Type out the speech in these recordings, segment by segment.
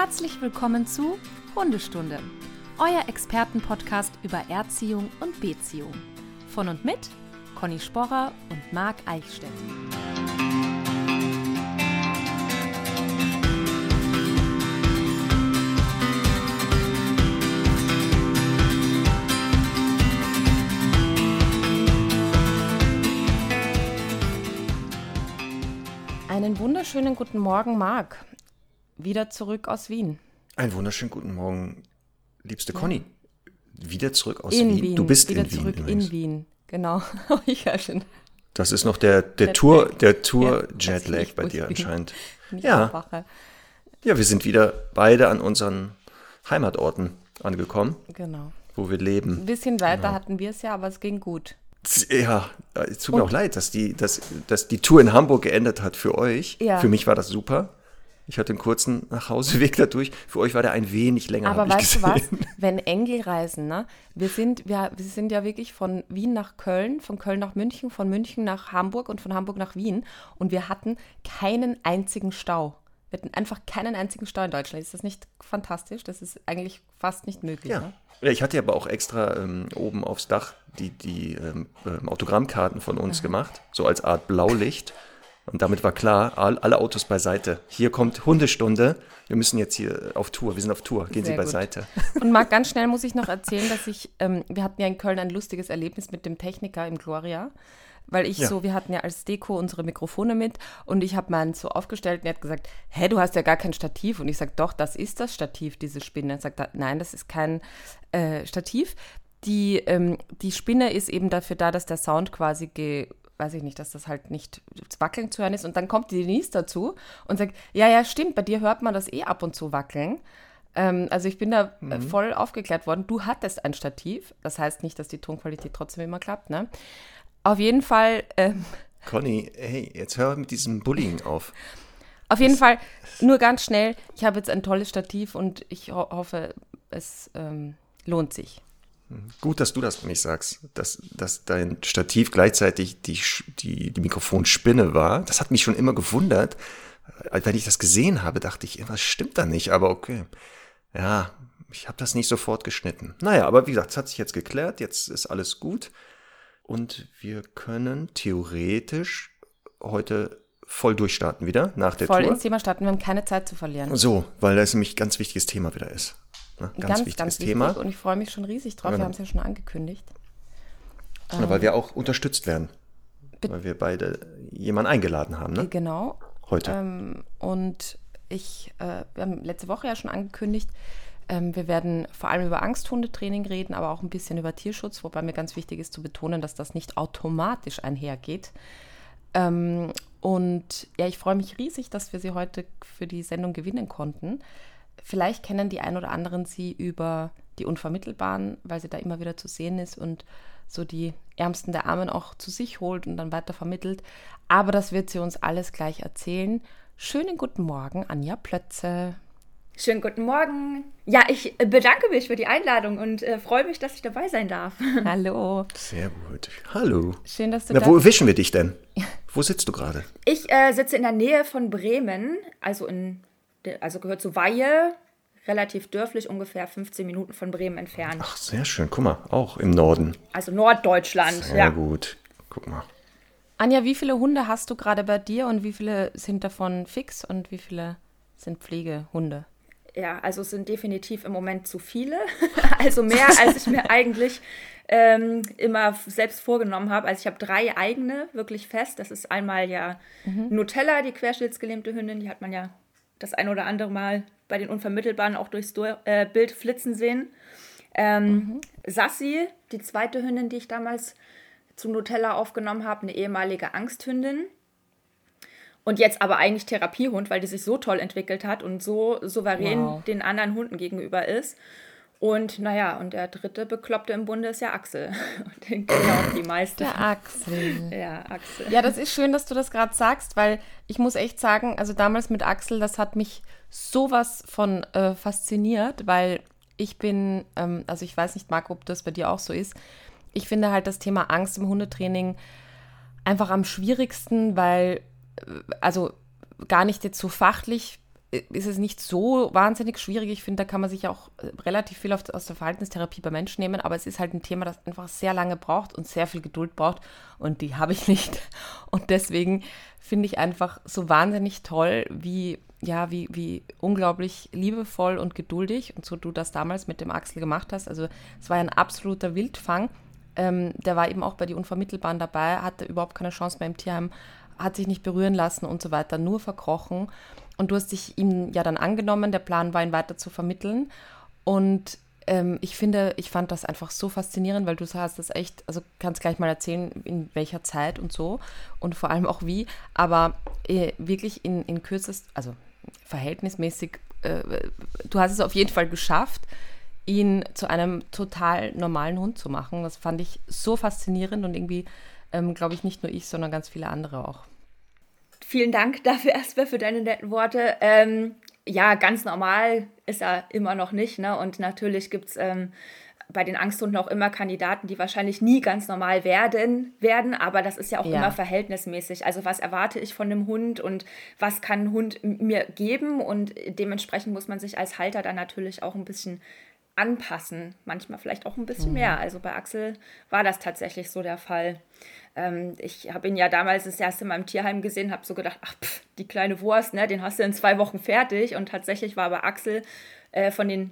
Herzlich willkommen zu Hundestunde, euer Expertenpodcast über Erziehung und Beziehung. Von und mit Conny Sporrer und Marc Eichstätt. Einen wunderschönen guten Morgen, Marc. Wieder zurück aus Wien. Einen wunderschönen guten Morgen, liebste Conny. Wieder zurück aus in Wien. Wien. Du bist Wieder in Wien. zurück übrigens. in Wien. Genau. ja, schön. Das ist noch der, der Jetlag. Tour, der Tour Ja, Jetlag ich bei dir anscheinend. Ja. Ja, wir sind wieder beide an unseren Heimatorten angekommen, Genau. wo wir leben. Ein bisschen weiter Genau. hatten wir es ja, aber es ging gut. Ja, es tut mir auch leid, dass die, dass, dass die Tour in Hamburg geendet hat für euch. Ja. Für mich war das super. Ich hatte einen kurzen Nachhauseweg dadurch. Für euch war der ein wenig länger. Aber weißt du was? Wenn Engel reisen, ne? Wir sind, wir, wir sind ja wirklich von Wien nach Köln, von Köln nach München, von München nach Hamburg und von Hamburg nach Wien. Und wir hatten keinen einzigen Stau. Wir hatten einfach keinen einzigen Stau in Deutschland. Ist das nicht fantastisch? Das ist eigentlich fast nicht möglich. Ja. Ne? ja, ich hatte aber auch extra ähm, oben aufs Dach die, die ähm, ähm, Autogrammkarten von uns gemacht, so als Art Blaulicht. Und damit war klar, all, alle Autos beiseite. Hier kommt Hundestunde. Wir müssen jetzt hier auf Tour. Wir sind auf Tour. Gehen Sehr Sie gut. beiseite. Und Marc, ganz schnell muss ich noch erzählen, dass ich, ähm, wir hatten ja in Köln ein lustiges Erlebnis mit dem Techniker im Gloria. Weil ich Ja. so, wir hatten ja als Deko unsere Mikrofone mit und ich habe meinen so aufgestellt und er hat gesagt, hä, du hast ja gar kein Stativ. Und ich sage, doch, das ist das Stativ, diese Spinne. Er sagt, nein, das ist kein äh, Stativ. Die, ähm, die Spinne ist eben dafür da, dass der Sound quasi ge weiß ich nicht, dass das halt nicht wackeln zu hören ist. Und dann kommt die Denise dazu und sagt, ja, ja, stimmt, bei dir hört man das eh ab und zu wackeln. Ähm, also ich bin da äh, voll aufgeklärt worden. Du hattest ein Stativ. Das heißt nicht, dass die Tonqualität trotzdem immer klappt, ne? Auf jeden Fall, ähm, Conny, hey, jetzt hör mit diesem Bullying auf. auf jeden Fall, nur ganz schnell, ich habe jetzt ein tolles Stativ und ich ho hoffe, es ähm, lohnt sich. Gut, dass du das nicht sagst, dass, dass dein Stativ gleichzeitig die, die, die Mikrofonspinne war. Das hat mich schon immer gewundert. Als Wenn ich das gesehen habe, dachte ich, was stimmt da nicht? Aber okay. Ja, ich habe das nicht sofort geschnitten. Naja, aber wie gesagt, es hat sich jetzt geklärt. Jetzt ist alles gut. Und wir können theoretisch heute voll durchstarten wieder nach der Voll Tour. ins Thema starten, wir haben keine Zeit zu verlieren. So, weil das nämlich ein ganz wichtiges Thema wieder ist. Ne? Ganz, wichtiges Thema. wichtig und ich freue mich schon riesig drauf. Genau. Wir haben es ja schon angekündigt. Ja, weil wir auch unterstützt werden. Weil wir beide jemanden eingeladen haben, ne? Genau. Heute. Ähm, und ich, äh, wir haben letzte Woche ja schon angekündigt, ähm, wir werden vor allem über Angsthundetraining reden, aber auch ein bisschen über Tierschutz, wobei mir ganz wichtig ist zu betonen, dass das nicht automatisch einhergeht. Ähm, und ja, ich freue mich riesig, dass wir sie heute für die Sendung gewinnen konnten. Vielleicht kennen die ein oder anderen sie über die Unvermittelbaren, weil sie da immer wieder zu sehen ist und so die Ärmsten der Armen auch zu sich holt und dann weiter vermittelt. Aber das wird sie uns alles gleich erzählen. Schönen guten Morgen, Anja Plötze. Schönen guten Morgen. Ja, ich bedanke mich für die Einladung und äh, freue mich, dass ich dabei sein darf. Hallo. Sehr gut. Hallo. Schön, dass du Na, da wo erwischen wir dich denn? Wo sitzt du gerade? Ich äh, sitze in der Nähe von Bremen, also in, also gehört zu Weihe, relativ dörflich, ungefähr 15 Minuten von Bremen entfernt. Ach, sehr schön. Guck mal, auch im Norden. Also Norddeutschland. Sehr ja. gut. Guck mal. Anja, wie viele Hunde hast du gerade bei dir und wie viele sind davon fix und wie viele sind Pflegehunde? Ja, also es sind definitiv im Moment zu viele. also mehr, als ich mir eigentlich ähm, immer selbst vorgenommen habe. Also ich habe drei eigene, wirklich fest. Das ist einmal ja Nutella, die querschnittsgelähmte Hündin. Die hat man ja das ein oder andere Mal bei den Unvermittelbaren auch durchs Dur äh, Bild flitzen sehen. Ähm, Sassi, die zweite Hündin, die ich damals zu Nutella aufgenommen habe, eine ehemalige Angsthündin. Und jetzt aber eigentlich Therapiehund, weil die sich so toll entwickelt hat und so souverän Wow. den anderen Hunden gegenüber ist. Und naja, und der dritte Bekloppte im Bunde ist ja Axel. Und den kennen auch die meisten. Der Axel. Ja, Axel. Ja, das ist schön, dass du das gerade sagst, weil ich muss echt sagen, also damals mit Axel, das hat mich sowas von äh, fasziniert, weil ich bin, ähm, also ich weiß nicht, Marc, ob das bei dir auch so ist. Ich finde halt das Thema Angst im Hundetraining einfach am schwierigsten, weil, äh, also gar nicht jetzt so fachlich ist es nicht so wahnsinnig schwierig. Ich finde, da kann man sich auch äh, relativ viel aus der Verhaltenstherapie bei Menschen nehmen, aber es ist halt ein Thema, das einfach sehr lange braucht und sehr viel Geduld braucht und die habe ich nicht. Und deswegen finde ich einfach so wahnsinnig toll, wie, ja, wie, wie unglaublich liebevoll und geduldig und so du das damals mit dem Axel gemacht hast. Also es war ein absoluter Wildfang. Ähm, der war eben auch bei die Unvermittelbaren dabei, hatte überhaupt keine Chance mehr im Tierheim, hat sich nicht berühren lassen und so weiter, nur verkrochen. Und du hast dich ihm ja dann angenommen, der Plan war, ihn weiter zu vermitteln. Und ähm, ich finde, ich fand das einfach so faszinierend, weil du hast das echt, also kannst gleich mal erzählen, in welcher Zeit und so und vor allem auch wie, aber äh, wirklich in, in kürzest, also verhältnismäßig, äh, du hast es auf jeden Fall geschafft, ihn zu einem total normalen Hund zu machen. Das fand ich so faszinierend und irgendwie, ähm, glaube ich, nicht nur ich, sondern ganz viele andere auch. Vielen Dank dafür erstmal für deine netten Worte. Ähm, ja, ganz normal ist er immer noch nicht. Ne? Und natürlich gibt es ähm, bei den Angsthunden auch immer Kandidaten, die wahrscheinlich nie ganz normal werden, werden, aber das ist ja auch ja. immer verhältnismäßig. Also was erwarte ich von einem Hund und was kann ein Hund mir geben und dementsprechend muss man sich als Halter dann natürlich auch ein bisschen anpassen, manchmal vielleicht auch ein bisschen mhm. mehr. Also bei Axel war das tatsächlich so der Fall. Ähm, ich habe ihn ja damals das erste Mal im Tierheim gesehen, habe so gedacht, ach, pff, die kleine Wurst, ne, den hast du in zwei Wochen fertig. Und tatsächlich war aber Axel äh, von den,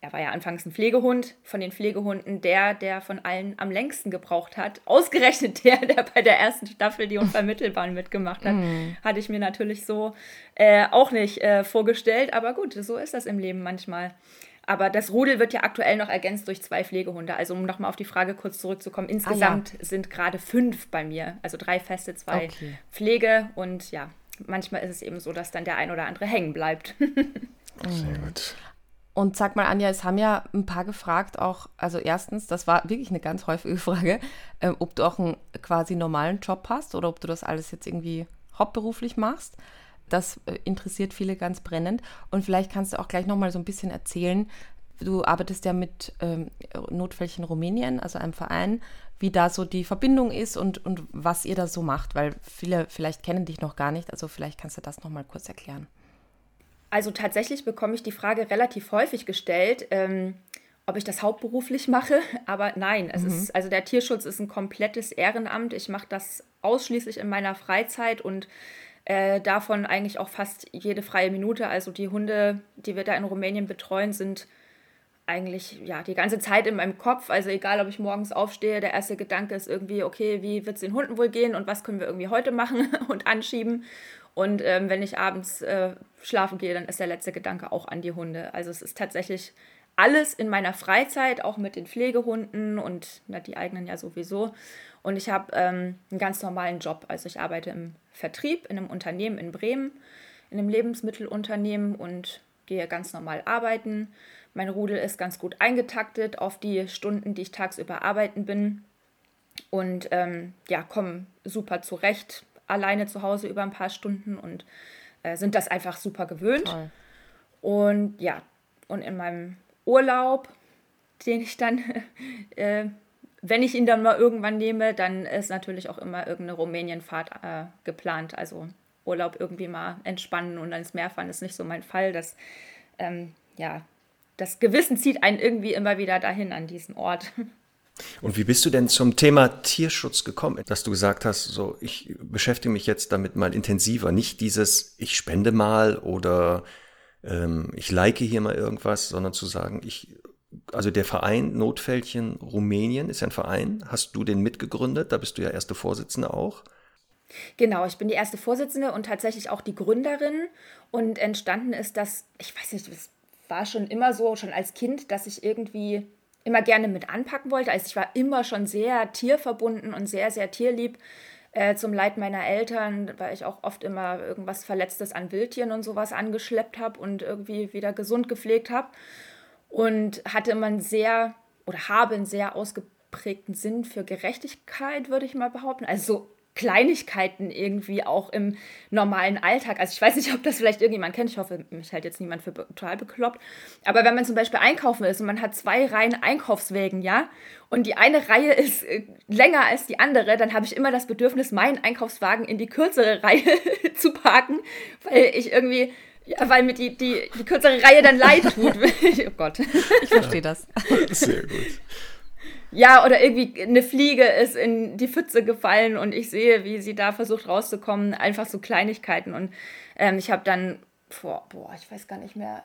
er war ja anfangs ein Pflegehund, von den Pflegehunden der, der von allen am längsten gebraucht hat. Ausgerechnet der, der bei der ersten Staffel die Unvermittelbaren mitgemacht hat, mhm. hatte ich mir natürlich so äh, auch nicht äh, vorgestellt. Aber gut, so ist das im Leben manchmal. Aber das Rudel wird ja aktuell noch ergänzt durch zwei Pflegehunde. Also um nochmal auf die Frage kurz zurückzukommen, insgesamt ah, ja. sind gerade fünf bei mir. Also drei feste, zwei okay. Pflege. Und ja, manchmal ist es eben so, dass dann der ein oder andere hängen bleibt. Sehr gut. Und sag mal, Anja, es haben ja ein paar gefragt, auch, also erstens, das war wirklich eine ganz häufige Frage, äh, ob du auch einen quasi normalen Job hast oder ob du das alles jetzt irgendwie hauptberuflich machst. Das äh, interessiert viele ganz brennend. Und vielleicht kannst du auch gleich nochmal so ein bisschen erzählen. Du arbeitest ja mit ähm, Notfälchen Rumänien, also einem Verein, wie da so die Verbindung ist und, und was ihr da so macht, weil viele vielleicht kennen dich noch gar nicht. Also vielleicht kannst du das nochmal kurz erklären. Also tatsächlich bekomme ich die Frage relativ häufig gestellt. Ähm, ob ich das hauptberuflich mache, aber nein, es mhm. ist also der Tierschutz ist ein komplettes Ehrenamt. Ich mache das ausschließlich in meiner Freizeit und äh, davon eigentlich auch fast jede freie Minute. Also die Hunde, die wir da in Rumänien betreuen, sind eigentlich ja die ganze Zeit in meinem Kopf. Also egal, ob ich morgens aufstehe, der erste Gedanke ist irgendwie, okay, wie wird es den Hunden wohl gehen und was können wir irgendwie heute machen und anschieben. Und ähm, wenn ich abends äh, schlafen gehe, dann ist der letzte Gedanke auch an die Hunde. Also es ist tatsächlich alles in meiner Freizeit, auch mit den Pflegehunden und na, die eigenen ja sowieso. Und ich habe ähm, einen ganz normalen Job. Also ich arbeite im Vertrieb in einem Unternehmen in Bremen, in einem Lebensmittelunternehmen und gehe ganz normal arbeiten. Mein Rudel ist ganz gut eingetaktet auf die Stunden, die ich tagsüber arbeiten bin. Und ähm, ja, komme super zurecht, alleine zu Hause über ein paar Stunden und äh, sind das einfach super gewöhnt. Toll. Und ja, und in meinem Urlaub, den ich dann äh, wenn ich ihn dann mal irgendwann nehme, dann ist natürlich auch immer irgendeine Rumänienfahrt äh, geplant. Also Urlaub irgendwie mal entspannen und ins Meer fahren ist nicht so mein Fall. Das, ähm, ja, das Gewissen zieht einen irgendwie immer wieder dahin an diesen Ort. Und wie bist du denn zum Thema Tierschutz gekommen, dass du gesagt hast, so ich beschäftige mich jetzt damit mal intensiver, nicht dieses ich spende mal oder ähm, ich like hier mal irgendwas, sondern zu sagen, ich also der Verein Notfältchen Rumänien ist ja ein Verein. Hast du den mitgegründet? Da bist du ja erste Vorsitzende auch. Genau, ich bin die erste Vorsitzende und tatsächlich auch die Gründerin. Und entstanden ist das, ich weiß nicht, es war schon immer so, schon als Kind, dass ich irgendwie immer gerne mit anpacken wollte. Also ich war immer schon sehr tierverbunden und sehr, sehr tierlieb. Äh, zum Leid meiner Eltern, weil ich auch oft immer irgendwas Verletztes an Wildtieren und sowas angeschleppt habe und irgendwie wieder gesund gepflegt habe und hatte immer einen sehr oder habe einen sehr ausgeprägten Sinn für Gerechtigkeit, würde ich mal behaupten. Also so Kleinigkeiten irgendwie auch im normalen Alltag. Also ich weiß nicht, ob das vielleicht irgendjemand kennt. Ich hoffe, mich hält jetzt niemand für total bekloppt. Aber wenn man zum Beispiel einkaufen ist und man hat zwei Reihen Einkaufswägen, ja, und die eine Reihe ist äh, länger als die andere, dann habe ich immer das Bedürfnis, meinen Einkaufswagen in die kürzere Reihe zu parken, weil ich irgendwie ja, weil mir die, die, die kürzere Reihe dann leid tut. oh Gott. Ich verstehe das. Sehr gut. Ja, oder irgendwie eine Fliege ist in die Pfütze gefallen und ich sehe, wie sie da versucht rauszukommen. Einfach so Kleinigkeiten. Und ähm, ich habe dann vor, boah, ich weiß gar nicht mehr,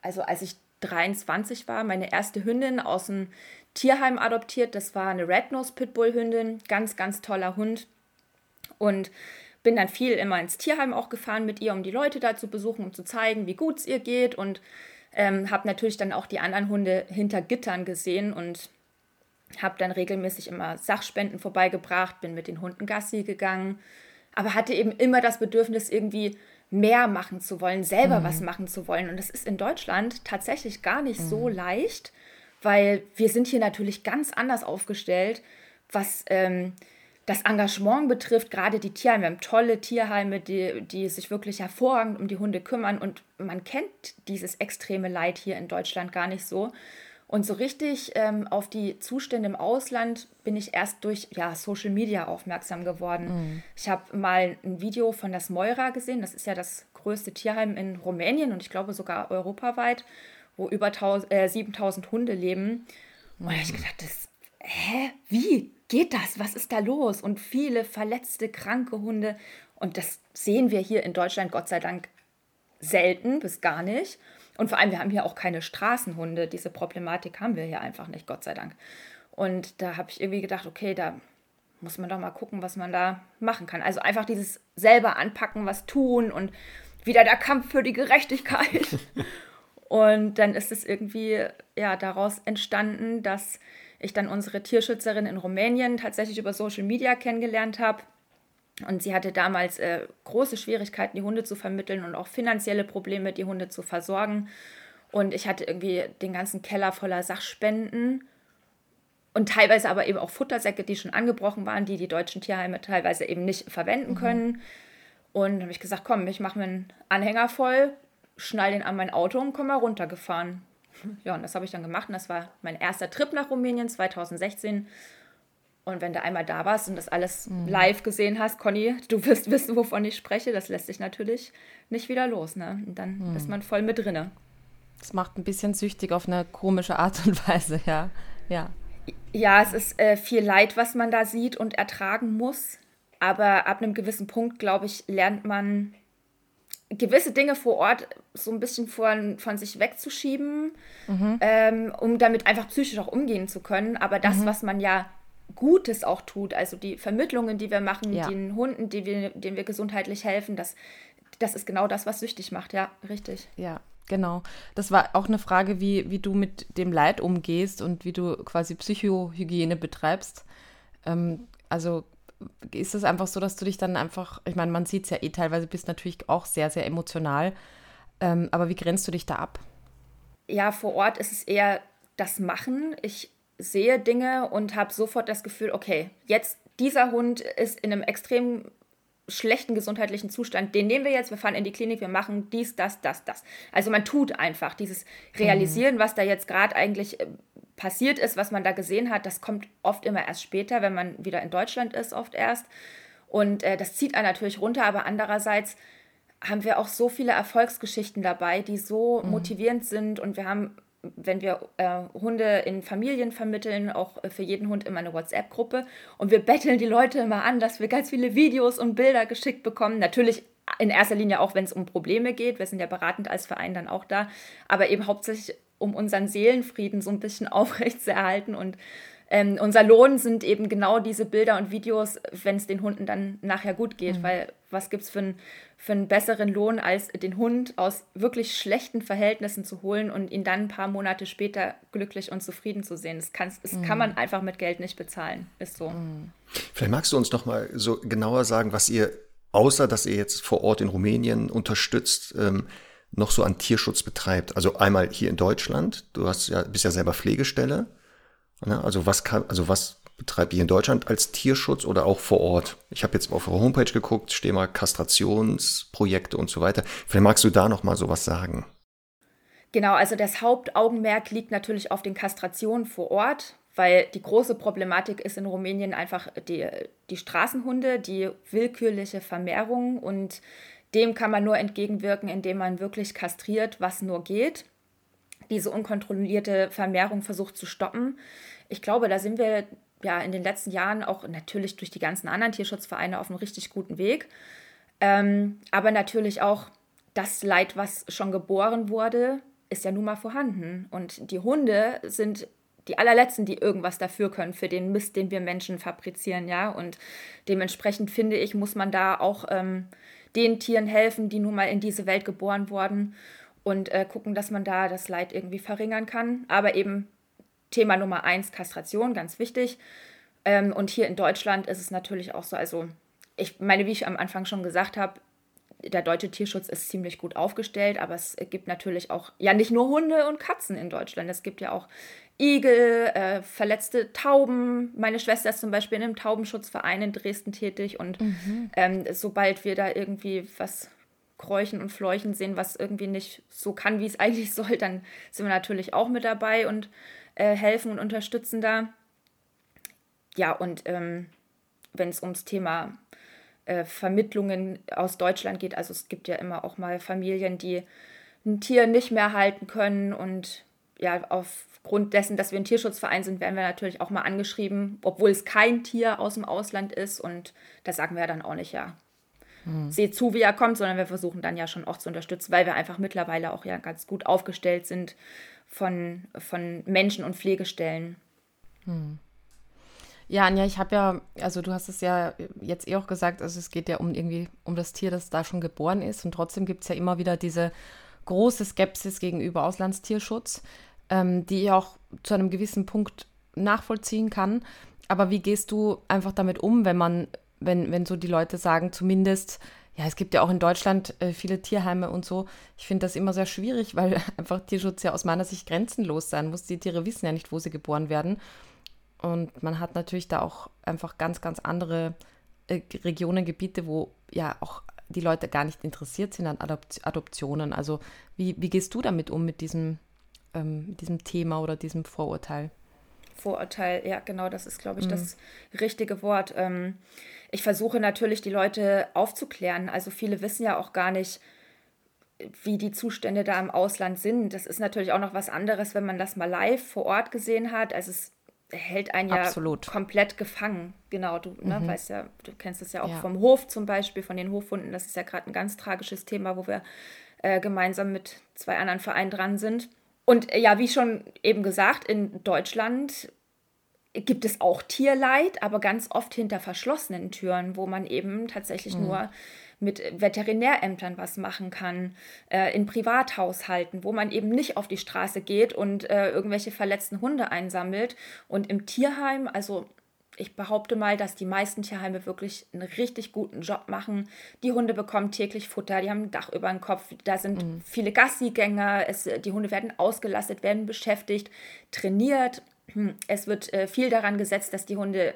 also als ich 23 war, meine erste Hündin aus dem Tierheim adoptiert. Das war eine Red Nose Pitbull Hündin. Ganz, ganz toller Hund. Und bin dann viel immer ins Tierheim auch gefahren mit ihr, um die Leute da zu besuchen, um zu zeigen, wie gut es ihr geht. Und ähm, habe natürlich dann auch die anderen Hunde hinter Gittern gesehen und habe dann regelmäßig immer Sachspenden vorbeigebracht, bin mit den Hunden Gassi gegangen, aber hatte eben immer das Bedürfnis, irgendwie mehr machen zu wollen, selber mhm. was machen zu wollen. Und das ist in Deutschland tatsächlich gar nicht mhm. so leicht, weil wir sind hier natürlich ganz anders aufgestellt, was ähm, das Engagement betrifft, gerade die Tierheime. Wir haben tolle Tierheime, die, die sich wirklich hervorragend um die Hunde kümmern. Und man kennt dieses extreme Leid hier in Deutschland gar nicht so. Und so richtig ähm, auf die Zustände im Ausland bin ich erst durch ja, Social Media aufmerksam geworden. Mhm. Ich habe mal ein Video von das Moira gesehen. Das ist ja das größte Tierheim in Rumänien und ich glaube sogar europaweit, wo über 1000, äh, 7000 Hunde leben. Und da habe ich gedacht, das, hä, wie geht das? Was ist da los? Und viele verletzte, kranke Hunde. Und das sehen wir hier in Deutschland Gott sei Dank selten bis gar nicht. Und vor allem, wir haben hier auch keine Straßenhunde. Diese Problematik haben wir hier einfach nicht, Gott sei Dank. Und da habe ich irgendwie gedacht, okay, da muss man doch mal gucken, was man da machen kann. Also einfach dieses selber anpacken, was tun und wieder der Kampf für die Gerechtigkeit. und dann ist es irgendwie ja daraus entstanden, dass ich dann unsere Tierschützerin in Rumänien tatsächlich über Social Media kennengelernt habe und sie hatte damals äh, große Schwierigkeiten, die Hunde zu vermitteln und auch finanzielle Probleme, die Hunde zu versorgen. Und ich hatte irgendwie den ganzen Keller voller Sachspenden und teilweise aber eben auch Futtersäcke, die schon angebrochen waren, die die deutschen Tierheime teilweise eben nicht verwenden mhm. können. Und dann habe ich gesagt, komm, ich mache mir einen Anhänger voll, schnall den an mein Auto und komme mal runtergefahren. Ja, und das habe ich dann gemacht und das war mein erster Trip nach Rumänien 2016. Und wenn du einmal da warst und das alles mhm. live gesehen hast, Conny, du wirst wissen, wovon ich spreche. Das lässt sich natürlich nicht wieder los. Ne? Und dann mhm. ist man voll mit drinne. Das macht ein bisschen süchtig auf eine komische Art und Weise, ja. Ja, ja es ist äh, viel Leid, was man da sieht und ertragen muss. Aber ab einem gewissen Punkt, glaube ich, lernt man gewisse Dinge vor Ort so ein bisschen von, von sich wegzuschieben, mhm. ähm, um damit einfach psychisch auch umgehen zu können. Aber das, mhm. was man ja Gutes auch tut, also die Vermittlungen, die wir machen, ja. den Hunden, die wir, denen wir gesundheitlich helfen, das, das ist genau das, was süchtig macht, ja, richtig. Ja, genau. Das war auch eine Frage, wie, wie du mit dem Leid umgehst und wie du quasi Psychohygiene betreibst. Ähm, also ist es einfach so, dass du dich dann einfach, ich meine, man sieht es ja eh teilweise, bist natürlich auch sehr, sehr emotional. Ähm, aber wie grenzt du dich da ab? Ja, vor Ort ist es eher das Machen. Ich sehe Dinge und habe sofort das Gefühl, okay, jetzt dieser Hund ist in einem extrem schlechten gesundheitlichen Zustand, den nehmen wir jetzt, wir fahren in die Klinik, wir machen dies, das, das, das. Also man tut einfach dieses Realisieren, mhm. was da jetzt gerade eigentlich äh, passiert ist, was man da gesehen hat, das kommt oft immer erst später, wenn man wieder in Deutschland ist, oft erst. Und äh, das zieht einen natürlich runter, aber andererseits haben wir auch so viele Erfolgsgeschichten dabei, die so mhm. motivierend sind und wir haben wenn wir äh, Hunde in Familien vermitteln, auch für jeden Hund immer eine WhatsApp-Gruppe. Und wir betteln die Leute immer an, dass wir ganz viele Videos und Bilder geschickt bekommen. Natürlich in erster Linie auch, wenn es um Probleme geht. Wir sind ja beratend als Verein dann auch da. Aber eben hauptsächlich, um unseren Seelenfrieden so ein bisschen aufrecht zu erhalten und ähm, unser Lohn sind eben genau diese Bilder und Videos, wenn es den Hunden dann nachher gut geht. Mhm. Weil was gibt es für, ein, für einen besseren Lohn, als den Hund aus wirklich schlechten Verhältnissen zu holen und ihn dann ein paar Monate später glücklich und zufrieden zu sehen? Das, das mhm. kann man einfach mit Geld nicht bezahlen. Ist so. Mhm. Vielleicht magst du uns noch mal so genauer sagen, was ihr, außer dass ihr jetzt vor Ort in Rumänien unterstützt, ähm, noch so an Tierschutz betreibt. Also einmal hier in Deutschland, du hast ja, bist ja selber Pflegestelle. Ne? Also was kann, also was betreibt ihr in Deutschland als Tierschutz oder auch vor Ort? Ich habe jetzt auf eurer Homepage geguckt, stehe mal Kastrationsprojekte und so weiter. Vielleicht magst du da noch mal sowas sagen. Genau, also das Hauptaugenmerk liegt natürlich auf den Kastrationen vor Ort, weil die große Problematik ist in Rumänien einfach die, die Straßenhunde, die willkürliche Vermehrung und dem kann man nur entgegenwirken, indem man wirklich kastriert, was nur geht. Diese unkontrollierte Vermehrung versucht zu stoppen. Ich glaube, da sind wir ja in den letzten Jahren auch natürlich durch die ganzen anderen Tierschutzvereine auf einem richtig guten Weg. Ähm, aber natürlich auch das Leid, was schon geboren wurde, ist ja nun mal vorhanden. Und die Hunde sind die allerletzten, die irgendwas dafür können, für den Mist, den wir Menschen fabrizieren, ja. Und dementsprechend finde ich, muss man da auch ähm, den Tieren helfen, die nun mal in diese Welt geboren wurden und äh, gucken, dass man da das Leid irgendwie verringern kann. Aber eben Thema Nummer eins, Kastration, ganz wichtig. Ähm, und hier in Deutschland ist es natürlich auch so, also ich meine, wie ich am Anfang schon gesagt habe, der deutsche Tierschutz ist ziemlich gut aufgestellt, aber es gibt natürlich auch, ja, nicht nur Hunde und Katzen in Deutschland. Es gibt ja auch Igel, äh, verletzte Tauben. Meine Schwester ist zum Beispiel in einem Taubenschutzverein in Dresden tätig und mhm. ähm, sobald wir da irgendwie was kräuchen und fleuchen sehen, was irgendwie nicht so kann, wie es eigentlich soll, dann sind wir natürlich auch mit dabei und äh, helfen und unterstützen da. Ja, und ähm, wenn es ums Thema äh, Vermittlungen aus Deutschland geht. Also es gibt ja immer auch mal Familien, die ein Tier nicht mehr halten können und ja, aufgrund dessen, dass wir ein Tierschutzverein sind, werden wir natürlich auch mal angeschrieben, obwohl es kein Tier aus dem Ausland ist und da sagen wir dann auch nicht, ja, hm. seht zu, wie er kommt, sondern wir versuchen dann ja schon auch zu unterstützen, weil wir einfach mittlerweile auch ja ganz gut aufgestellt sind von, von Menschen und Pflegestellen. Hm. Ja, Anja, ich habe ja, also du hast es ja jetzt eh auch gesagt, also es geht ja um irgendwie um das Tier, das da schon geboren ist und trotzdem gibt es ja immer wieder diese große Skepsis gegenüber Auslandstierschutz, ähm, die ich auch zu einem gewissen Punkt nachvollziehen kann. Aber wie gehst du einfach damit um, wenn man, wenn, wenn so die Leute sagen, zumindest, ja, es gibt ja auch in Deutschland äh, viele Tierheime und so. Ich finde das immer sehr schwierig, weil einfach Tierschutz ja aus meiner Sicht grenzenlos sein muss. Die Tiere wissen ja nicht, wo sie geboren werden. Und man hat natürlich da auch einfach ganz, ganz andere äh, Regionen, Gebiete, wo ja auch die Leute gar nicht interessiert sind an Adopt Adoptionen. Also wie, wie gehst du damit um, mit diesem, ähm, diesem Thema oder diesem Vorurteil? Vorurteil, ja, genau, das ist, glaube ich, mhm. das richtige Wort. Ähm, ich versuche natürlich, die Leute aufzuklären. Also viele wissen ja auch gar nicht, wie die Zustände da im Ausland sind. Das ist natürlich auch noch was anderes, wenn man das mal live vor Ort gesehen hat. Also es hält einen ja Absolut. komplett gefangen. Genau, du ne, mhm. weißt ja, du kennst es ja auch ja. vom Hof zum Beispiel, von den Hofhunden. Das ist ja gerade ein ganz tragisches Thema, wo wir äh, gemeinsam mit zwei anderen Vereinen dran sind. Und äh, ja, wie schon eben gesagt, in Deutschland gibt es auch Tierleid, aber ganz oft hinter verschlossenen Türen, wo man eben tatsächlich mhm. nur mit Veterinärämtern was machen kann, äh, in Privathaushalten, wo man eben nicht auf die Straße geht und äh, irgendwelche verletzten Hunde einsammelt. Und im Tierheim, also ich behaupte mal, dass die meisten Tierheime wirklich einen richtig guten Job machen. Die Hunde bekommen täglich Futter, die haben ein Dach über dem Kopf, da sind mhm. viele Gassigänger, es, die Hunde werden ausgelastet, werden beschäftigt, trainiert. Es wird äh, viel daran gesetzt, dass die Hunde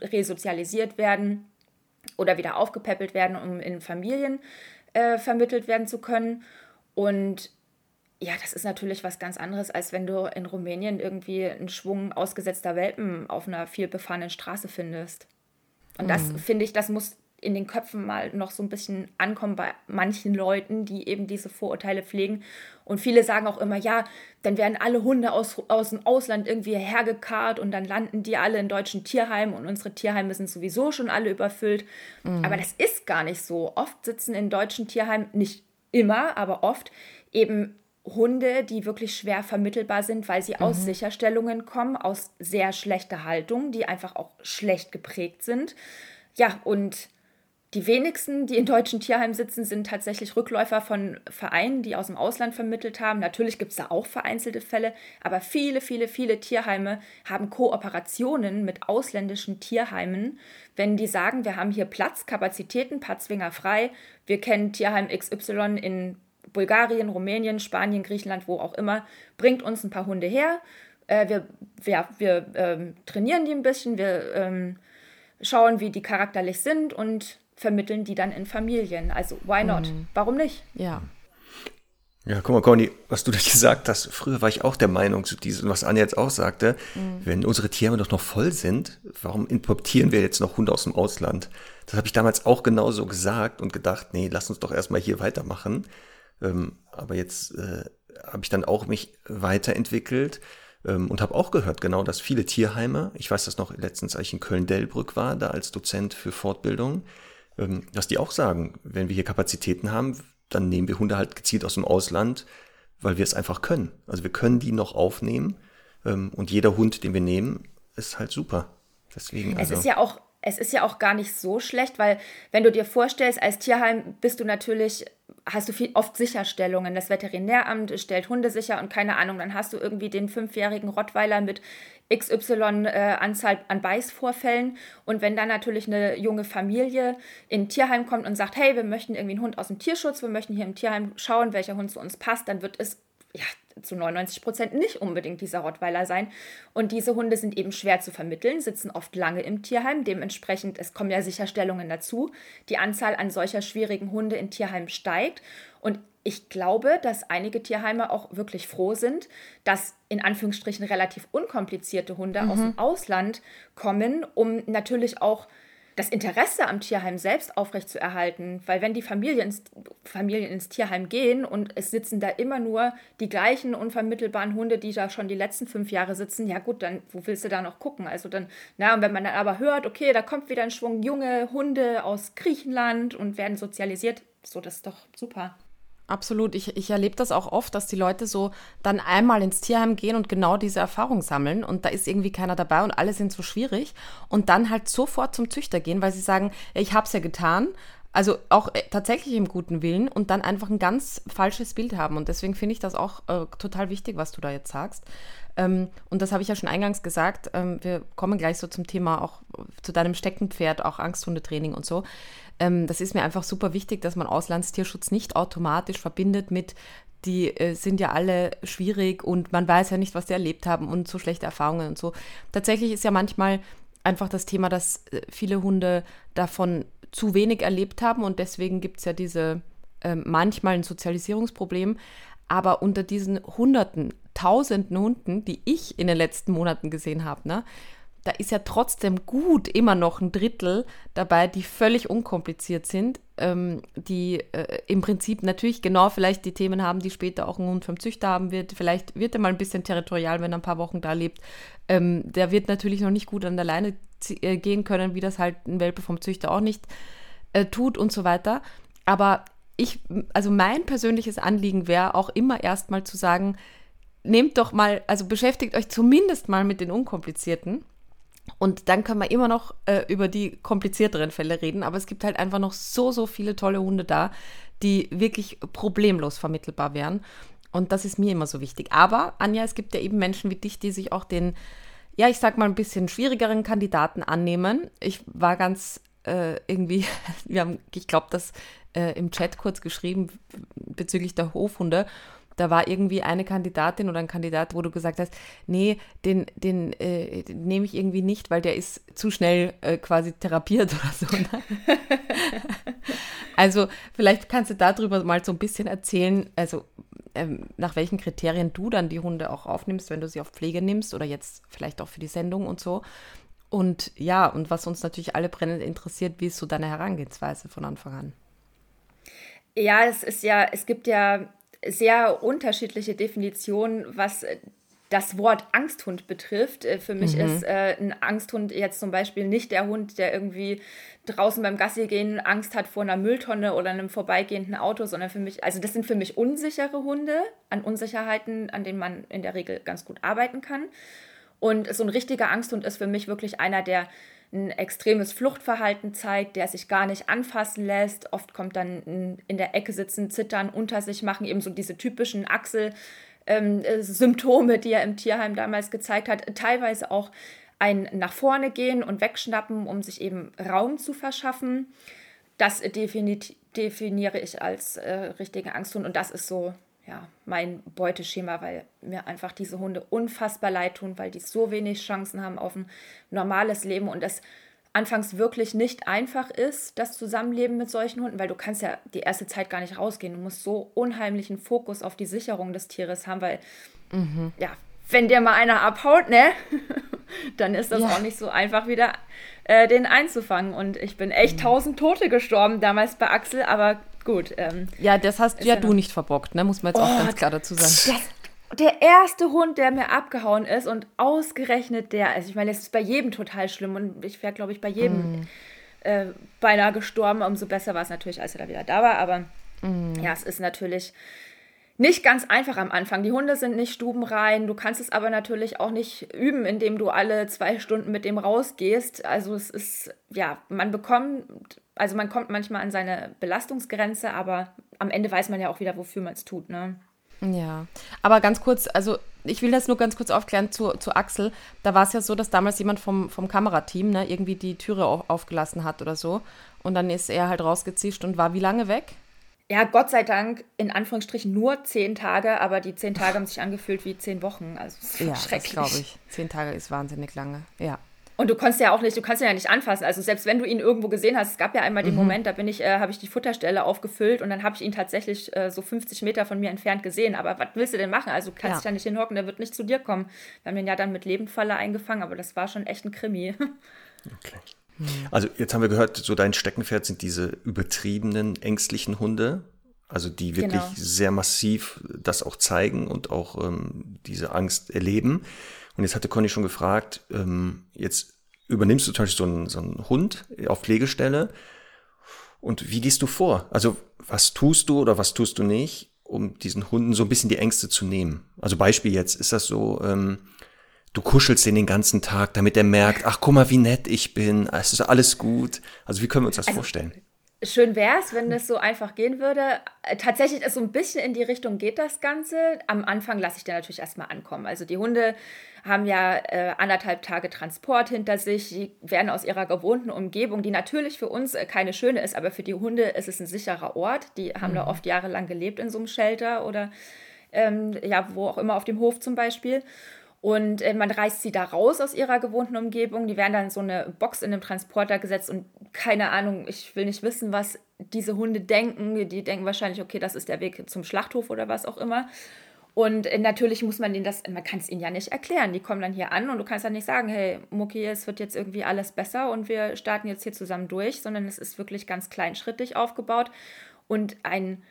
resozialisiert werden oder wieder aufgepäppelt werden, um in Familien äh, vermittelt werden zu können. Und ja, das ist natürlich was ganz anderes, als wenn du in Rumänien irgendwie einen Schwung ausgesetzter Welpen auf einer viel befahrenen Straße findest. Und das mhm. finde ich, das muss in den Köpfen mal noch so ein bisschen ankommen bei manchen Leuten, die eben diese Vorurteile pflegen. Und viele sagen auch immer, ja, dann werden alle Hunde aus, aus dem Ausland irgendwie hergekarrt und dann landen die alle in deutschen Tierheimen und unsere Tierheime sind sowieso schon alle überfüllt. Mhm. Aber das ist gar nicht so. Oft sitzen in deutschen Tierheimen, nicht immer, aber oft eben Hunde, die wirklich schwer vermittelbar sind, weil sie mhm. aus Sicherstellungen kommen, aus sehr schlechter Haltung, die einfach auch schlecht geprägt sind. Ja, und die wenigsten, die in deutschen Tierheimen sitzen, sind tatsächlich Rückläufer von Vereinen, die aus dem Ausland vermittelt haben. Natürlich gibt es da auch vereinzelte Fälle, aber viele, viele, viele Tierheime haben Kooperationen mit ausländischen Tierheimen. Wenn die sagen, wir haben hier Platz, Kapazitäten, Patzwinger frei, wir kennen Tierheim XY in Bulgarien, Rumänien, Spanien, Griechenland, wo auch immer, bringt uns ein paar Hunde her Äh, wir ja, wir ähm, trainieren die ein bisschen, wir ähm, schauen, wie die charakterlich sind und vermitteln die dann in Familien. Also why not? Mhm. Warum nicht? Ja. Ja, guck mal, Conny, was du da gesagt hast, früher war ich auch der Meinung, so dieses, was Anja jetzt auch sagte, mhm. wenn unsere Tiere doch noch voll sind, warum importieren wir jetzt noch Hunde aus dem Ausland? Das habe ich damals auch genauso gesagt und gedacht, nee, lass uns doch erstmal hier weitermachen. Ähm, aber jetzt äh, habe ich dann auch mich weiterentwickelt ähm, und habe auch gehört, genau, dass viele Tierheime, ich weiß das noch letztens, als ich in Köln-Dellbrück war, da als Dozent für Fortbildung, dass die auch sagen, wenn wir hier Kapazitäten haben, dann nehmen wir Hunde halt gezielt aus dem Ausland, weil wir es einfach können. Also wir können die noch aufnehmen ähm, und jeder Hund, den wir nehmen, ist halt super. Deswegen. Es also, ist ja auch es ist ja auch gar nicht so schlecht, weil wenn du dir vorstellst, als Tierheim bist du natürlich, hast du viel, oft Sicherstellungen. Das Veterinäramt stellt Hunde sicher und keine Ahnung, dann hast du irgendwie den fünfjährigen Rottweiler mit XY äh, an Beißvorfällen. Und wenn dann natürlich eine junge Familie in ein Tierheim kommt und sagt, hey, wir möchten irgendwie einen Hund aus dem Tierschutz, wir möchten hier im Tierheim schauen, welcher Hund zu uns passt, dann wird es ja, zu 99 Prozent nicht unbedingt dieser Rottweiler sein. Und diese Hunde sind eben schwer zu vermitteln, sitzen oft lange im Tierheim. Dementsprechend, es kommen ja Sicherstellungen dazu. Die Anzahl an solcher schwierigen Hunde in Tierheimen steigt. Und ich glaube, dass einige Tierheime auch wirklich froh sind, dass in Anführungsstrichen relativ unkomplizierte Hunde mhm. aus dem Ausland kommen, um natürlich auch das Interesse am Tierheim selbst aufrechtzuerhalten. Weil wenn die Familie ins, Familien ins Tierheim gehen und es sitzen da immer nur die gleichen unvermittelbaren Hunde, die da schon die letzten fünf Jahre sitzen, ja gut, dann wo willst du da noch gucken? Also dann, na, und wenn man dann aber hört, okay, da kommt wieder ein Schwung junge Hunde aus Griechenland und werden sozialisiert, so das ist doch super. Absolut. Ich, ich erlebe das auch oft, dass die Leute so dann einmal ins Tierheim gehen und genau diese Erfahrung sammeln und da ist irgendwie keiner dabei und alle sind so schwierig und dann halt sofort zum Züchter gehen, weil sie sagen, ich habe es ja getan, also auch äh, tatsächlich im guten Willen und dann einfach ein ganz falsches Bild haben. Und deswegen finde ich das auch äh, total wichtig, was du da jetzt sagst. Ähm, und das habe ich ja schon eingangs gesagt. Ähm, wir kommen gleich so zum Thema auch zu deinem Steckenpferd, auch Angsthundetraining und so. Ähm, das ist mir einfach super wichtig, dass man Auslandstierschutz nicht automatisch verbindet mit die äh, sind ja alle schwierig und man weiß ja nicht, was die erlebt haben und so schlechte Erfahrungen und so. Tatsächlich ist ja manchmal einfach das Thema, dass äh, viele Hunde davon zu wenig erlebt haben und deswegen gibt es ja diese äh, manchmal ein Sozialisierungsproblem. Aber unter diesen Hunderten, Tausenden Hunden, die ich in den letzten Monaten gesehen habe, ne, da ist ja trotzdem gut immer noch ein Drittel dabei, die völlig unkompliziert sind, ähm, die äh, im Prinzip natürlich genau vielleicht die Themen haben, die später auch ein Hund vom Züchter haben wird. Vielleicht wird er mal ein bisschen territorial, wenn er ein paar Wochen da lebt. Ähm, der wird natürlich noch nicht gut an der Leine äh, gehen können, wie das halt ein Welpe vom Züchter auch nicht äh, tut und so weiter. Aber ich, also mein persönliches Anliegen wäre auch immer erstmal zu sagen, nehmt doch mal, also beschäftigt euch zumindest mal mit den unkomplizierten und dann können wir immer noch äh, über die komplizierteren Fälle reden, aber es gibt halt einfach noch so, so viele tolle Hunde da, die wirklich problemlos vermittelbar wären. Und das ist mir immer so wichtig. Aber, Anja, es gibt ja eben Menschen wie dich, die sich auch den, ja, ich sag mal, ein bisschen schwierigeren Kandidaten annehmen. Ich war ganz äh, irgendwie, wir haben, ich glaube, das äh, im Chat kurz geschrieben bezüglich der Hofhunde da war irgendwie eine Kandidatin oder ein Kandidat, wo du gesagt hast, nee, den, den, äh, den nehme ich irgendwie nicht, weil der ist zu schnell äh, quasi therapiert oder so. Ne? also vielleicht kannst du darüber mal so ein bisschen erzählen, also ähm, nach welchen Kriterien du dann die Hunde auch aufnimmst, wenn du sie auf Pflege nimmst oder jetzt vielleicht auch für die Sendung und so. Und ja, und was uns natürlich alle brennend interessiert, wie ist so deine Herangehensweise von Anfang an? Ja, es ist ja, es gibt ja sehr unterschiedliche Definitionen, was äh, das Wort Angsthund betrifft. Äh, für mich mhm. ist äh, ein Angsthund jetzt zum Beispiel nicht der Hund, der irgendwie draußen beim Gassi gehen Angst hat vor einer Mülltonne oder einem vorbeigehenden Auto, sondern für mich, also das sind für mich unsichere Hunde an Unsicherheiten, an denen man in der Regel ganz gut arbeiten kann. Und so ein richtiger Angsthund ist für mich wirklich einer, der ein extremes Fluchtverhalten zeigt, der sich gar nicht anfassen lässt. Oft kommt dann in der Ecke sitzen, zittern, unter sich machen, eben so diese typischen Achsel-Symptome, die er im Tierheim damals gezeigt hat. Teilweise auch ein nach vorne gehen und wegschnappen, um sich eben Raum zu verschaffen. Das definiere ich als äh, richtige Angsthund und das ist so ja, mein Beuteschema, weil mir einfach diese Hunde unfassbar leid tun, weil die so wenig Chancen haben auf ein normales Leben und es anfangs wirklich nicht einfach ist, das Zusammenleben mit solchen Hunden, weil du kannst ja die erste Zeit gar nicht rausgehen. Du musst so unheimlichen Fokus auf die Sicherung des Tieres haben, weil mhm. ja, wenn dir mal einer abhaut, ne, dann ist das ja. auch nicht so einfach wieder äh, den einzufangen. Und ich bin echt mhm. tausend Tote gestorben damals bei Axel, aber gut. Ähm, ja, das hast ja, ja du nicht verbockt, ne? muss man jetzt oh, auch ganz klar dazu sagen. Das, der erste Hund, der mir abgehauen ist und ausgerechnet der, also ich meine, es ist bei jedem total schlimm und ich wäre, glaube ich, bei jedem mm. äh, beinahe gestorben. Umso besser war es natürlich, als er da wieder da war, aber mm. ja, es ist natürlich nicht ganz einfach am Anfang. Die Hunde sind nicht stubenrein. Du kannst es aber natürlich auch nicht üben, indem du alle zwei Stunden mit dem rausgehst. Also es ist, ja, man bekommt, also man kommt manchmal an seine Belastungsgrenze, aber am Ende weiß man ja auch wieder, wofür man es tut, ne? Ja, aber ganz kurz, also ich will das nur ganz kurz aufklären zu, zu Axel. Da war es ja so, dass damals jemand vom, vom Kamerateam ne, irgendwie die Türe auf, aufgelassen hat oder so. Und dann ist er halt rausgezischt und war wie lange weg? ja, Gott sei Dank in Anführungsstrichen nur zehn Tage, aber die zehn Tage haben sich angefühlt wie zehn Wochen. Also es ist ja, schrecklich. glaube ich. Zehn Tage ist wahnsinnig lange. Ja. Und du konntest ja auch nicht, du kannst ihn ja nicht anfassen. Also selbst wenn du ihn irgendwo gesehen hast, es gab ja einmal den mhm. Moment, da bin ich, äh, habe ich die Futterstelle aufgefüllt und dann habe ich ihn tatsächlich äh, so 50 Meter von mir entfernt gesehen. Aber was willst du denn machen? Also du kannst ja. dich da nicht hinhocken, der wird nicht zu dir kommen. Wir haben den ja dann mit Lebendfalle eingefangen, aber das war schon echt ein Krimi. Okay. Also jetzt haben wir gehört, so dein Steckenpferd sind diese übertriebenen, ängstlichen Hunde, also die wirklich genau. sehr massiv das auch zeigen und auch ähm, diese Angst erleben. Und jetzt hatte Conny schon gefragt, ähm, jetzt übernimmst du zum Beispiel so einen, so einen Hund auf Pflegestelle und wie gehst du vor? Also was tust du oder was tust du nicht, um diesen Hunden so ein bisschen die Ängste zu nehmen? Also Beispiel jetzt, ist das so, ähm, du kuschelst den den ganzen Tag, damit er merkt, ach guck mal, wie nett ich bin, es ist alles gut. Also wie können wir uns das also, vorstellen? Schön wäre es, wenn das so einfach gehen würde. Äh, tatsächlich ist so ein bisschen in die Richtung geht das Ganze. Am Anfang lasse ich den natürlich erstmal ankommen. Also die Hunde haben ja äh, anderthalb Tage Transport hinter sich, die werden aus ihrer gewohnten Umgebung, die natürlich für uns äh, keine schöne ist, aber für die Hunde ist es ein sicherer Ort. Die haben mhm. da oft jahrelang gelebt in so einem Shelter oder ähm, ja, wo auch immer auf dem Hof zum Beispiel. Und äh, man reißt sie da raus aus ihrer gewohnten Umgebung. Die werden dann in so eine Box in einem Transporter gesetzt und keine Ahnung, ich will nicht wissen, was diese Hunde denken. Die denken wahrscheinlich, okay, das ist der Weg zum Schlachthof oder was auch immer. Und äh, natürlich muss man denen das, man kann es ihnen ja nicht erklären. Die kommen dann hier an und du kannst dann nicht sagen, hey, Mucki, es wird jetzt irgendwie alles besser und wir starten jetzt hier zusammen durch, sondern es ist wirklich ganz kleinschrittig aufgebaut und ein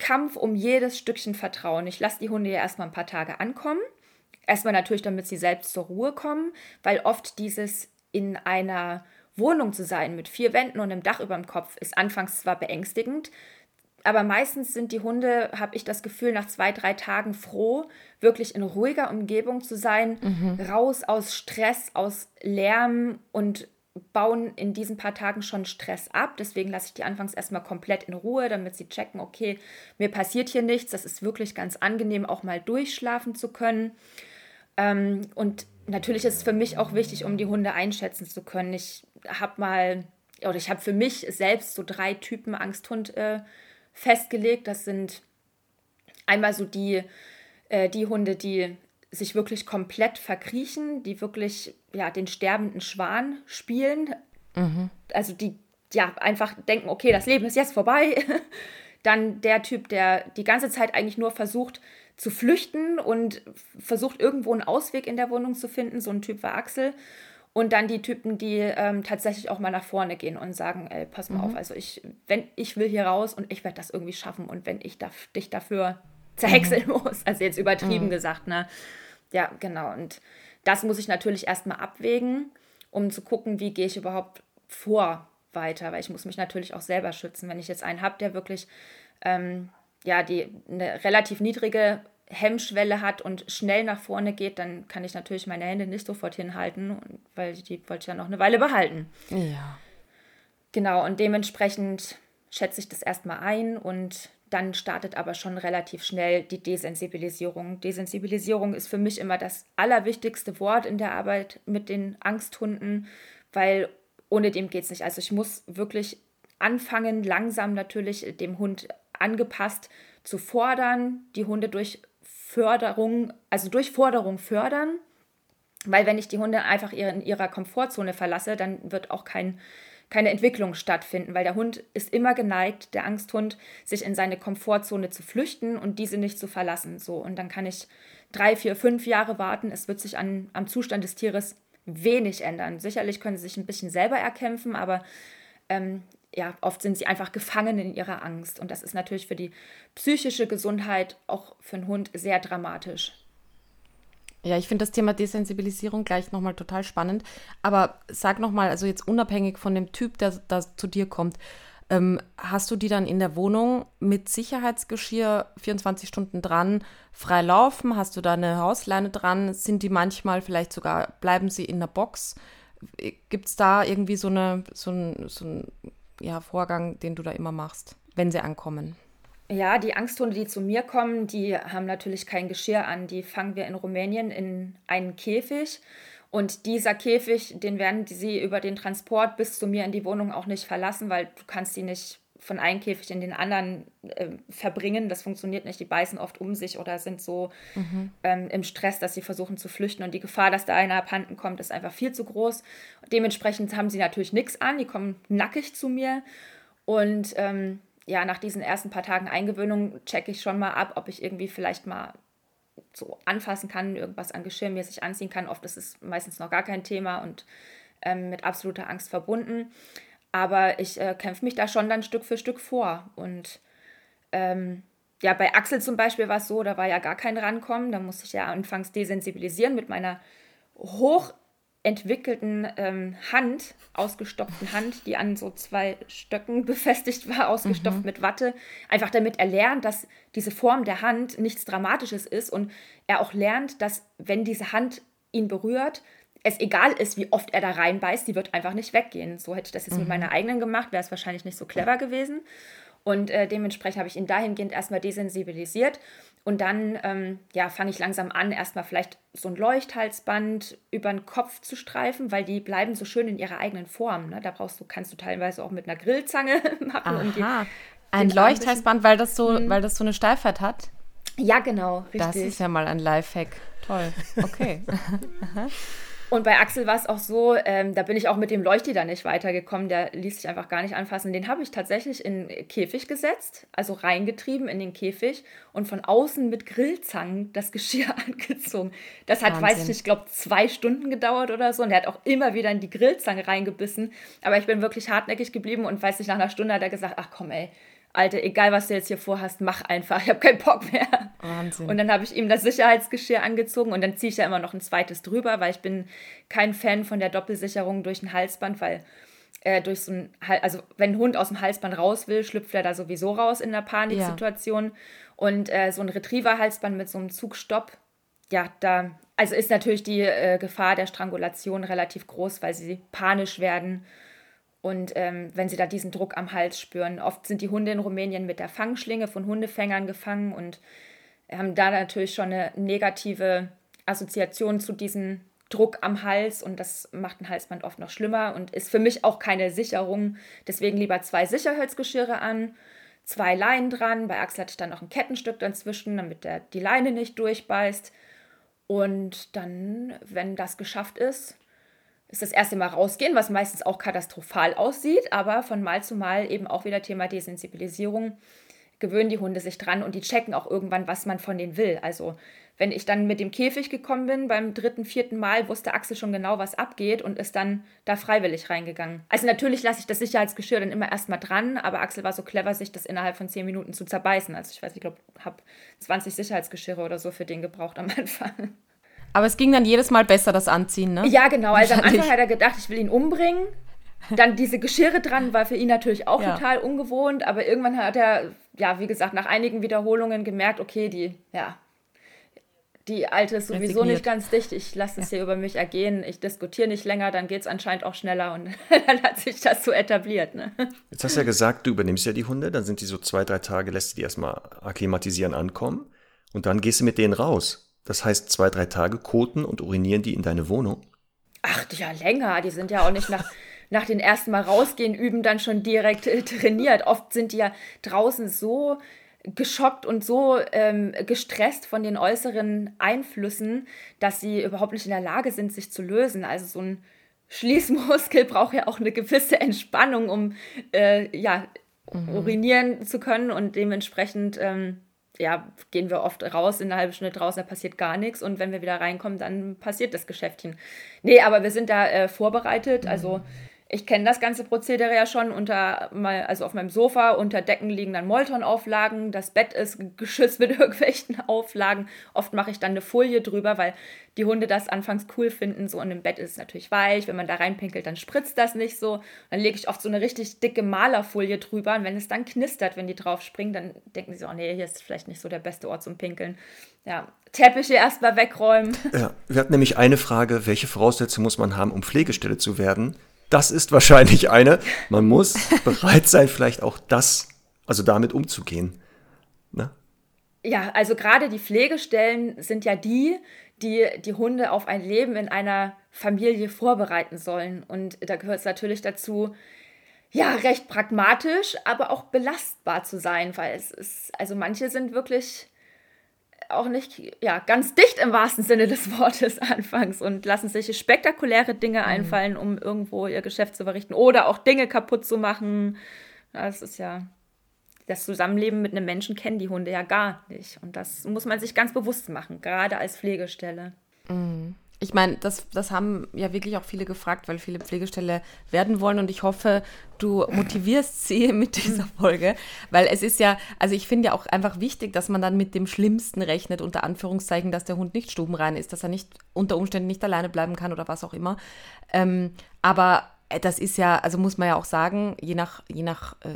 Kampf um jedes Stückchen Vertrauen. Ich lasse die Hunde ja erstmal ein paar Tage ankommen Erstmal natürlich, damit sie selbst zur Ruhe kommen, weil oft dieses in einer Wohnung zu sein mit vier Wänden und einem Dach über dem Kopf ist anfangs zwar beängstigend, aber meistens sind die Hunde, habe ich das Gefühl, nach zwei, drei Tagen froh, wirklich in ruhiger Umgebung zu sein, mhm. raus aus Stress, aus Lärm und bauen in diesen paar Tagen schon Stress ab. Deswegen lasse ich die anfangs erstmal komplett in Ruhe, damit sie checken, okay, mir passiert hier nichts. Das ist wirklich ganz angenehm, auch mal durchschlafen zu können. Ähm, und natürlich ist es für mich auch wichtig, um die Hunde einschätzen zu können. Ich habe mal, oder ich habe für mich selbst so drei Typen Angsthund äh, festgelegt. Das sind einmal so die, äh, die Hunde, die sich wirklich komplett verkriechen, die wirklich ja, den sterbenden Schwan spielen. Mhm. Also die ja einfach denken, okay, das Leben ist jetzt vorbei. Dann der Typ, der die ganze Zeit eigentlich nur versucht, zu flüchten und versucht irgendwo einen Ausweg in der Wohnung zu finden. So ein Typ war Axel. Und dann die Typen, die ähm, tatsächlich auch mal nach vorne gehen und sagen, ey, pass mal mhm. auf, also ich, wenn ich will hier raus und ich werde das irgendwie schaffen und wenn ich da, dich dafür zerhäckseln mhm. muss, also jetzt übertrieben mhm. gesagt, ne? Ja, genau. Und das muss ich natürlich erstmal abwägen, um zu gucken, wie gehe ich überhaupt vor weiter, weil ich muss mich natürlich auch selber schützen. Wenn ich jetzt einen habe, der wirklich ähm, ja, die eine relativ niedrige Hemmschwelle hat und schnell nach vorne geht, dann kann ich natürlich meine Hände nicht sofort hinhalten, weil die wollte ich ja noch eine Weile behalten. Ja. Genau, und dementsprechend schätze ich das erstmal ein und dann startet aber schon relativ schnell die Desensibilisierung. Desensibilisierung ist für mich immer das allerwichtigste Wort in der Arbeit mit den Angsthunden, weil ohne dem geht es nicht. Also ich muss wirklich anfangen, langsam natürlich dem Hund angepasst zu fordern, die Hunde durch Förderung, also durch Forderung fördern. Weil wenn ich die Hunde einfach in ihrer Komfortzone verlasse, dann wird auch kein, keine Entwicklung stattfinden, weil der Hund ist immer geneigt, der Angsthund, sich in seine Komfortzone zu flüchten und diese nicht zu verlassen. So, und dann kann ich drei, vier, fünf Jahre warten. Es wird sich an, am Zustand des Tieres wenig ändern. Sicherlich können sie sich ein bisschen selber erkämpfen, aber ähm, ja, oft sind sie einfach gefangen in ihrer Angst. Und das ist natürlich für die psychische Gesundheit auch für einen Hund sehr dramatisch. Ja, ich finde das Thema Desensibilisierung gleich nochmal total spannend. Aber sag nochmal, also jetzt unabhängig von dem Typ, der da zu dir kommt, ähm, hast du die dann in der Wohnung mit Sicherheitsgeschirr 24 Stunden dran frei laufen? Hast du da eine Hausleine dran? Sind die manchmal vielleicht sogar, bleiben sie in der Box? Gibt es da irgendwie so, eine, so ein, so ein ja, Vorgang, den du da immer machst, wenn sie ankommen? Ja, die Angsthunde, die zu mir kommen, die haben natürlich kein Geschirr an. Die fangen wir in Rumänien in einen Käfig. Und dieser Käfig, den werden sie über den Transport bis zu mir in die Wohnung auch nicht verlassen, weil du kannst die nicht von einem Käfig in den anderen äh, verbringen. Das funktioniert nicht. Die beißen oft um sich oder sind so mhm. ähm, im Stress, dass sie versuchen zu flüchten. Und die Gefahr, dass da einer abhanden kommt, ist einfach viel zu groß. Dementsprechend haben sie natürlich nichts an. Die kommen nackig zu mir. Und ähm, ja, nach diesen ersten paar Tagen Eingewöhnung checke ich schon mal ab, ob ich irgendwie vielleicht mal so anfassen kann, irgendwas an Geschirr mäßig anziehen kann. Oft ist es meistens noch gar kein Thema und ähm, mit absoluter Angst verbunden. Aber ich äh, kämpfe mich da schon dann Stück für Stück vor. Und ähm, ja, bei Axel zum Beispiel war es so, da war ja gar kein Rankommen. Da musste ich ja anfangs desensibilisieren mit meiner hochentwickelten ähm, Hand, ausgestopften Hand, die an so zwei Stöcken befestigt war, ausgestopft mhm. mit Watte. Einfach damit er lernt, dass diese Form der Hand nichts Dramatisches ist und er auch lernt, dass wenn diese Hand ihn berührt, es egal ist, wie oft er da reinbeißt, die wird einfach nicht weggehen. So hätte ich das jetzt mhm. mit meiner eigenen gemacht, wäre es wahrscheinlich nicht so clever gewesen. Und äh, dementsprechend habe ich ihn dahingehend erstmal desensibilisiert. Und dann ähm, ja, fange ich langsam an, erstmal vielleicht so ein Leuchthalsband über den Kopf zu streifen, weil die bleiben so schön in ihrer eigenen Form. Ne? Da brauchst du, kannst du teilweise auch mit einer Grillzange machen. Aha. Um die, ein Leuchthalsband, weil das so, mhm. weil das so eine Steifheit hat? Ja, genau, richtig. Das ist ja mal ein Lifehack. Toll. Okay. Und bei Axel war es auch so, ähm, da bin ich auch mit dem Leuchtlieder nicht weitergekommen, der ließ sich einfach gar nicht anfassen. Den habe ich tatsächlich in den Käfig gesetzt, also reingetrieben in den Käfig und von außen mit Grillzangen das Geschirr angezogen. Das hat, Wahnsinn. weiß ich nicht, ich glaube zwei Stunden gedauert oder so und er hat auch immer wieder in die Grillzange reingebissen. Aber ich bin wirklich hartnäckig geblieben und weiß nicht, nach einer Stunde hat er gesagt, ach komm ey, Alter, egal was du jetzt hier vorhast, mach einfach. Ich habe keinen Bock mehr. Wahnsinn. Und dann habe ich ihm das Sicherheitsgeschirr angezogen und dann ziehe ich ja immer noch ein zweites drüber, weil ich bin kein Fan von der Doppelsicherung durch ein Halsband, weil äh, durch so ein, also wenn ein Hund aus dem Halsband raus will, schlüpft er da sowieso raus in der Paniksituation. Ja. Und äh, so ein Retriever-Halsband mit so einem Zugstopp, ja, da, also ist natürlich die äh, Gefahr der Strangulation relativ groß, weil sie panisch werden und ähm, wenn sie da diesen Druck am Hals spüren, oft sind die Hunde in Rumänien mit der Fangschlinge von Hundefängern gefangen und haben da natürlich schon eine negative Assoziation zu diesem Druck am Hals und das macht ein Halsband oft noch schlimmer und ist für mich auch keine Sicherung. Deswegen lieber zwei Sicherheitsgeschirre an, zwei Leinen dran. Bei Axel hatte ich dann noch ein Kettenstück dazwischen, damit der die Leine nicht durchbeißt. Und dann, wenn das geschafft ist, ist das erste Mal rausgehen, was meistens auch katastrophal aussieht, aber von Mal zu Mal eben auch wieder Thema Desensibilisierung. Gewöhnen die Hunde sich dran und die checken auch irgendwann, was man von denen will. Also wenn ich dann mit dem Käfig gekommen bin, beim dritten, vierten Mal wusste Axel schon genau, was abgeht und ist dann da freiwillig reingegangen. Also natürlich lasse ich das Sicherheitsgeschirr dann immer erstmal dran, aber Axel war so clever, sich das innerhalb von zehn Minuten zu zerbeißen. Also ich weiß, ich glaube, habe 20 Sicherheitsgeschirre oder so für den gebraucht am Anfang. Aber es ging dann jedes Mal besser, das Anziehen, ne? Ja, genau. Also am Anfang hat er gedacht, ich will ihn umbringen. Dann diese Geschirre dran war für ihn natürlich auch ja. total ungewohnt, aber irgendwann hat er, ja, wie gesagt, nach einigen Wiederholungen gemerkt, okay, die, ja, die alte ist sowieso Resigniert. nicht ganz dicht, ich lasse es ja. hier über mich ergehen, ich diskutiere nicht länger, dann geht es anscheinend auch schneller und dann hat sich das so etabliert. Ne? Jetzt hast du ja gesagt, du übernimmst ja die Hunde, dann sind die so zwei, drei Tage, lässt du die erstmal akklimatisieren ankommen und dann gehst du mit denen raus. Das heißt, zwei, drei Tage koten und urinieren die in deine Wohnung? Ach, ja, länger. Die sind ja auch nicht nach, nach den ersten Mal rausgehen üben dann schon direkt äh, trainiert. Oft sind die ja draußen so geschockt und so ähm, gestresst von den äußeren Einflüssen, dass sie überhaupt nicht in der Lage sind, sich zu lösen. Also so ein Schließmuskel braucht ja auch eine gewisse Entspannung, um äh, ja, mhm. urinieren zu können und dementsprechend ähm, ja, gehen wir oft raus, in einer halben Stunde draußen, da passiert gar nichts und wenn wir wieder reinkommen, dann passiert das Geschäftchen. Nee, aber wir sind da äh, vorbereitet, also mhm ich kenne das ganze Prozedere ja schon unter mal, also auf meinem Sofa unter Decken liegen dann Molton-Auflagen, das Bett ist geschützt mit irgendwelchen Auflagen. Oft mache ich dann eine Folie drüber, weil die Hunde das anfangs cool finden. So und im Bett ist es natürlich weich. Wenn man da reinpinkelt, dann spritzt das nicht so. Dann lege ich oft so eine richtig dicke Malerfolie drüber und wenn es dann knistert, wenn die drauf springen, dann denken sie so, oh nee, hier ist vielleicht nicht so der beste Ort zum Pinkeln. Ja, Teppiche erstmal wegräumen. Ja, wir hatten nämlich eine Frage, welche Voraussetzungen muss man haben, um Pflegestelle zu werden? Das ist wahrscheinlich eine. Man muss bereit sein, vielleicht auch das, also damit umzugehen. Ne? Ja, also gerade die Pflegestellen sind ja die, die die Hunde auf ein Leben in einer Familie vorbereiten sollen. Und da gehört es natürlich dazu, ja, recht pragmatisch, aber auch belastbar zu sein, weil es ist, also manche sind wirklich auch nicht ja, ganz dicht im wahrsten Sinne des Wortes anfangs und lassen sich spektakuläre Dinge mhm. einfallen, um irgendwo ihr Geschäft zu verrichten oder auch Dinge kaputt zu machen. Das ist ja das Zusammenleben mit einem Menschen kennen die Hunde ja gar nicht. Und das muss man sich ganz bewusst machen, gerade als Pflegestelle. Mhm. Ich meine, das, das haben ja wirklich auch viele gefragt, weil viele Pflegestelle werden wollen und ich hoffe, du motivierst sie mit dieser Folge, weil es ist ja, also ich finde ja auch einfach wichtig, dass man dann mit dem Schlimmsten rechnet, unter Anführungszeichen, dass der Hund nicht stubenrein ist, dass er nicht unter Umständen nicht alleine bleiben kann oder was auch immer. Ähm, aber das ist ja, also muss man ja auch sagen, je nach, je nach äh,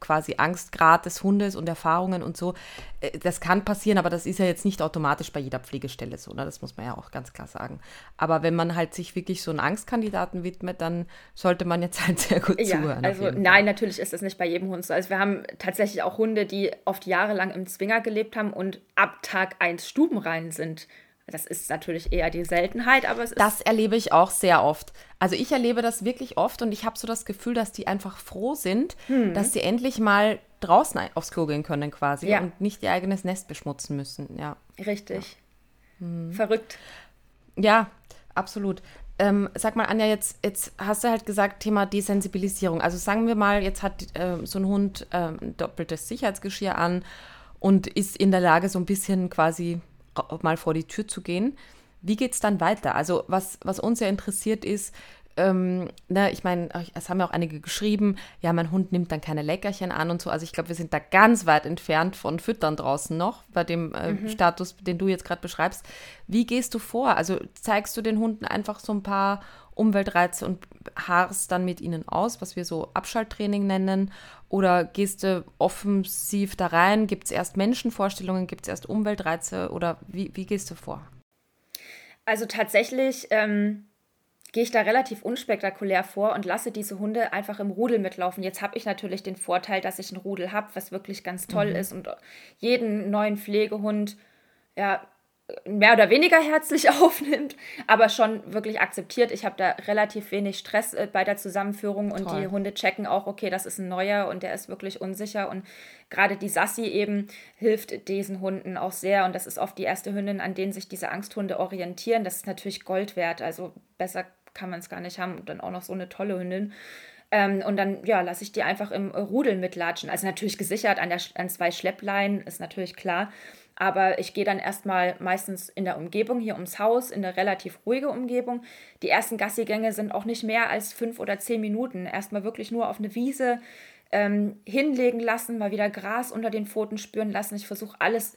quasi Angstgrad des Hundes und Erfahrungen und so. Äh, das kann passieren, aber das ist ja jetzt nicht automatisch bei jeder Pflegestelle so, ne? das muss man ja auch ganz klar sagen. Aber wenn man halt sich wirklich so einen Angstkandidaten widmet, dann sollte man jetzt halt sehr gut ja, zuhören. Also nein, natürlich ist das nicht bei jedem Hund so. Also wir haben tatsächlich auch Hunde, die oft jahrelang im Zwinger gelebt haben und ab Tag 1 stubenrein sind. Das ist natürlich eher die Seltenheit, aber es ist. Das erlebe ich auch sehr oft. Also ich erlebe das wirklich oft und ich habe so das Gefühl, dass die einfach froh sind, hm. dass sie endlich mal draußen aufs Klo gehen können quasi ja. und nicht ihr eigenes Nest beschmutzen müssen. Ja. Richtig. Ja. Hm. Verrückt. Ja, absolut. Ähm, sag mal, Anja, jetzt, jetzt hast du halt gesagt, Thema Desensibilisierung. Also sagen wir mal, jetzt hat äh, so ein Hund äh, doppeltes Sicherheitsgeschirr an und ist in der Lage, so ein bisschen quasi mal vor die Tür zu gehen. Wie geht es dann weiter? Also was, was uns ja interessiert ist, ähm, ne, ich meine, es haben ja auch einige geschrieben, ja, mein Hund nimmt dann keine Leckerchen an und so. Also ich glaube, wir sind da ganz weit entfernt von Füttern draußen noch, bei dem äh, mhm. Status, den du jetzt gerade beschreibst. Wie gehst du vor? Also zeigst du den Hunden einfach so ein paar Umweltreize und harrst dann mit ihnen aus, was wir so Abschalttraining nennen? Oder gehst du offensiv da rein? Gibt es erst Menschenvorstellungen? Gibt es erst Umweltreize? Oder wie, wie gehst du vor? Also tatsächlich ähm, gehe ich da relativ unspektakulär vor und lasse diese Hunde einfach im Rudel mitlaufen. Jetzt habe ich natürlich den Vorteil, dass ich ein Rudel habe, was wirklich ganz toll mhm. ist und jeden neuen Pflegehund ja mehr oder weniger herzlich aufnimmt, aber schon wirklich akzeptiert. Ich habe da relativ wenig Stress äh, bei der Zusammenführung und Toll. die Hunde checken auch, okay, das ist ein neuer und der ist wirklich unsicher und gerade die Sassi eben hilft diesen Hunden auch sehr und das ist oft die erste Hündin, an denen sich diese Angsthunde orientieren. Das ist natürlich Gold wert, also besser kann man es gar nicht haben und dann auch noch so eine tolle Hündin. Ähm, und dann, ja, lasse ich die einfach im Rudel mitlatschen. Also natürlich gesichert an, der, an zwei Schleppleinen, ist natürlich klar. Aber ich gehe dann erstmal meistens in der Umgebung hier ums Haus, in eine relativ ruhige Umgebung. Die ersten Gassigänge sind auch nicht mehr als fünf oder zehn Minuten. Erstmal wirklich nur auf eine Wiese ähm, hinlegen lassen, mal wieder Gras unter den Pfoten spüren lassen. Ich versuche alles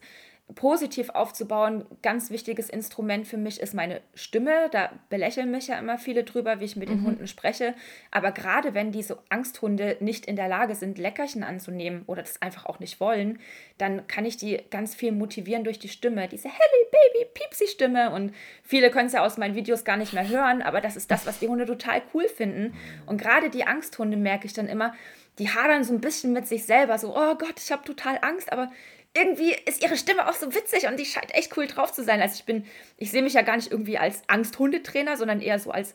positiv aufzubauen. Ganz wichtiges Instrument für mich ist meine Stimme. Da belächeln mich ja immer viele drüber, wie ich mit den mhm. Hunden spreche. Aber gerade wenn diese Angsthunde nicht in der Lage sind, Leckerchen anzunehmen oder das einfach auch nicht wollen, dann kann ich die ganz viel motivieren durch die Stimme. Diese Helly Baby Piepsi Stimme. Und viele können es ja aus meinen Videos gar nicht mehr hören, aber das ist das, was die Hunde total cool finden. Und gerade die Angsthunde merke ich dann immer, die hadern so ein bisschen mit sich selber, so, oh Gott, ich habe total Angst, aber irgendwie ist ihre Stimme auch so witzig und die scheint echt cool drauf zu sein. Also ich bin, ich sehe mich ja gar nicht irgendwie als Angsthundetrainer, sondern eher so als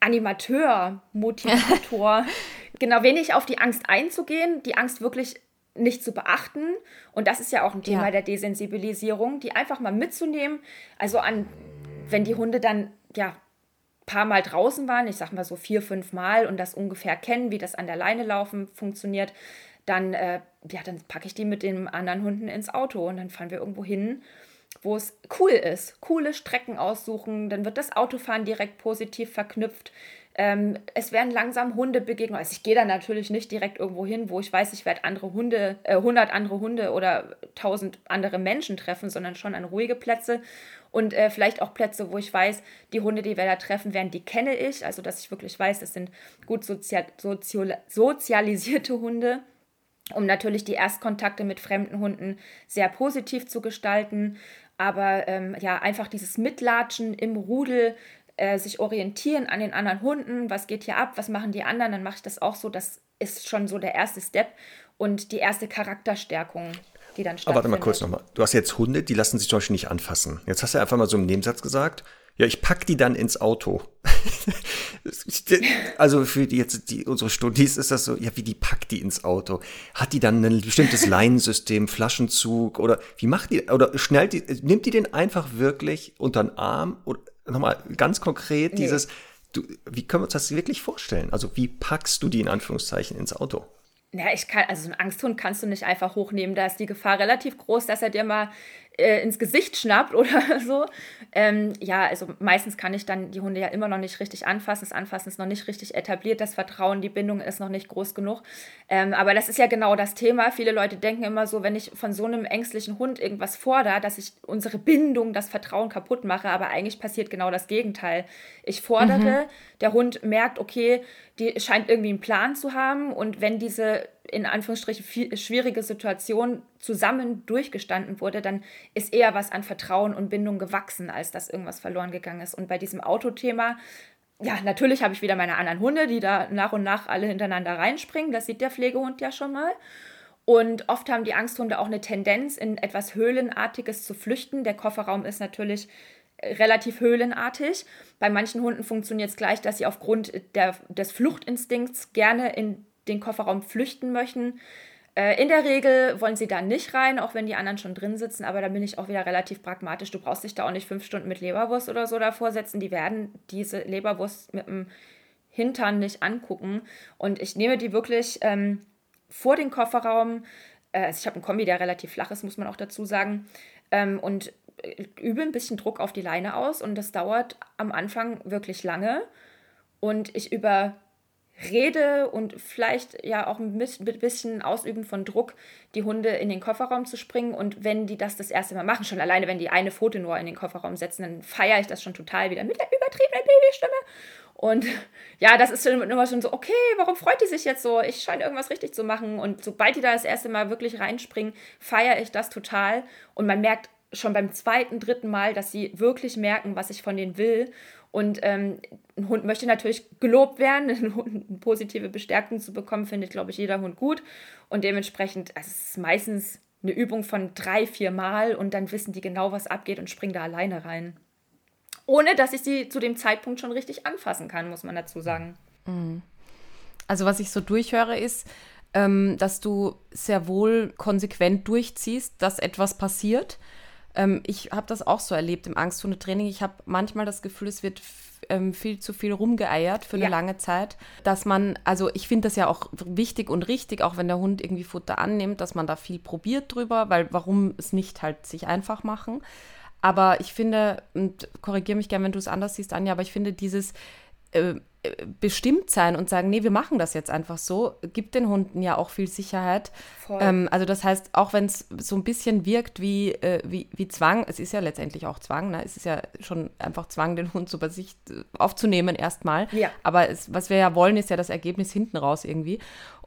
Animateur, Motivator. genau, wenig auf die Angst einzugehen, die Angst wirklich nicht zu beachten. Und das ist ja auch ein Thema ja. der Desensibilisierung, die einfach mal mitzunehmen. Also an, wenn die Hunde dann ja paar Mal draußen waren, ich sag mal so vier, fünf Mal und das ungefähr kennen, wie das an der Leine laufen funktioniert, dann, äh, ja, dann packe ich die mit den anderen Hunden ins Auto und dann fahren wir irgendwo hin, wo es cool ist. Coole Strecken aussuchen, dann wird das Autofahren direkt positiv verknüpft. Ähm, es werden langsam Hunde begegnen. Also ich gehe da natürlich nicht direkt irgendwo hin, wo ich weiß, ich werde andere Hunde, äh, 100 andere Hunde oder 1000 andere Menschen treffen, sondern schon an ruhige Plätze und äh, vielleicht auch Plätze, wo ich weiß, die Hunde, die wir da treffen werden, die kenne ich. Also dass ich wirklich weiß, das sind gut sozial, sozial, sozialisierte Hunde um natürlich die Erstkontakte mit fremden Hunden sehr positiv zu gestalten. Aber ähm, ja, einfach dieses Mitlatschen im Rudel, äh, sich orientieren an den anderen Hunden, was geht hier ab, was machen die anderen, dann mache ich das auch so. Das ist schon so der erste Step und die erste Charakterstärkung, die dann stattfindet. Aber warte mal kurz nochmal. Du hast jetzt Hunde, die lassen sich zum Beispiel nicht anfassen. Jetzt hast du einfach mal so im Nebensatz gesagt, ja, ich pack die dann ins Auto. also für die jetzt die unsere Studis ist das so, ja, wie die packt die ins Auto? Hat die dann ein bestimmtes Leinensystem, Flaschenzug oder wie macht die oder schnellt die nimmt die den einfach wirklich unter den Arm oder nochmal ganz konkret nee. dieses, du, wie können wir uns das wirklich vorstellen? Also wie packst du die in Anführungszeichen ins Auto? Ja, ich kann, also so einen Angsthund kannst du nicht einfach hochnehmen. Da ist die Gefahr relativ groß, dass er dir mal äh, ins Gesicht schnappt oder so. Ähm, ja, also meistens kann ich dann die Hunde ja immer noch nicht richtig anfassen. Das Anfassen ist noch nicht richtig etabliert, das Vertrauen, die Bindung ist noch nicht groß genug. Ähm, aber das ist ja genau das Thema. Viele Leute denken immer so, wenn ich von so einem ängstlichen Hund irgendwas fordere, dass ich unsere Bindung, das Vertrauen kaputt mache. Aber eigentlich passiert genau das Gegenteil. Ich fordere, mhm. der Hund merkt, okay, die scheint irgendwie einen Plan zu haben und wenn diese in Anführungsstrichen viel, schwierige Situation zusammen durchgestanden wurde, dann ist eher was an Vertrauen und Bindung gewachsen, als dass irgendwas verloren gegangen ist. Und bei diesem Autothema, ja, natürlich habe ich wieder meine anderen Hunde, die da nach und nach alle hintereinander reinspringen. Das sieht der Pflegehund ja schon mal. Und oft haben die Angsthunde auch eine Tendenz, in etwas Höhlenartiges zu flüchten. Der Kofferraum ist natürlich relativ höhlenartig. Bei manchen Hunden funktioniert es gleich, dass sie aufgrund der, des Fluchtinstinkts gerne in den Kofferraum flüchten möchten. Äh, in der Regel wollen sie da nicht rein, auch wenn die anderen schon drin sitzen, aber da bin ich auch wieder relativ pragmatisch. Du brauchst dich da auch nicht fünf Stunden mit Leberwurst oder so davor setzen. Die werden diese Leberwurst mit dem Hintern nicht angucken. Und ich nehme die wirklich ähm, vor den Kofferraum. Äh, also ich habe einen Kombi, der relativ flach ist, muss man auch dazu sagen. Ähm, und äh, übe ein bisschen Druck auf die Leine aus. Und das dauert am Anfang wirklich lange. Und ich über Rede und vielleicht ja auch mit ein bisschen Ausüben von Druck, die Hunde in den Kofferraum zu springen. Und wenn die das das erste Mal machen, schon alleine, wenn die eine Pfote nur in den Kofferraum setzen, dann feiere ich das schon total wieder mit der übertriebenen Babystimme. Und ja, das ist schon immer schon so, okay, warum freut die sich jetzt so? Ich scheine irgendwas richtig zu machen. Und sobald die da das erste Mal wirklich reinspringen, feiere ich das total. Und man merkt schon beim zweiten, dritten Mal, dass sie wirklich merken, was ich von denen will. Und ähm, ein Hund möchte natürlich gelobt werden, eine positive Bestärkung zu bekommen, findet, glaube ich, jeder Hund gut. Und dementsprechend, also es ist meistens eine Übung von drei, vier Mal und dann wissen die genau, was abgeht und springen da alleine rein. Ohne dass ich sie zu dem Zeitpunkt schon richtig anfassen kann, muss man dazu sagen. Mhm. Also was ich so durchhöre ist, ähm, dass du sehr wohl konsequent durchziehst, dass etwas passiert ähm, ich habe das auch so erlebt im Angsthundetraining. Ich habe manchmal das Gefühl, es wird ähm, viel zu viel rumgeeiert für eine ja. lange Zeit, dass man, also ich finde das ja auch wichtig und richtig, auch wenn der Hund irgendwie Futter annimmt, dass man da viel probiert drüber, weil warum es nicht halt sich einfach machen. Aber ich finde, und korrigiere mich gerne, wenn du es anders siehst, Anja, aber ich finde dieses äh, bestimmt sein und sagen, nee, wir machen das jetzt einfach so, gibt den Hunden ja auch viel Sicherheit. Ähm, also das heißt, auch wenn es so ein bisschen wirkt wie, äh, wie, wie Zwang, es ist ja letztendlich auch Zwang, ne? es ist ja schon einfach Zwang, den Hund so bei sich äh, aufzunehmen erstmal. Ja. Aber es, was wir ja wollen, ist ja das Ergebnis hinten raus irgendwie.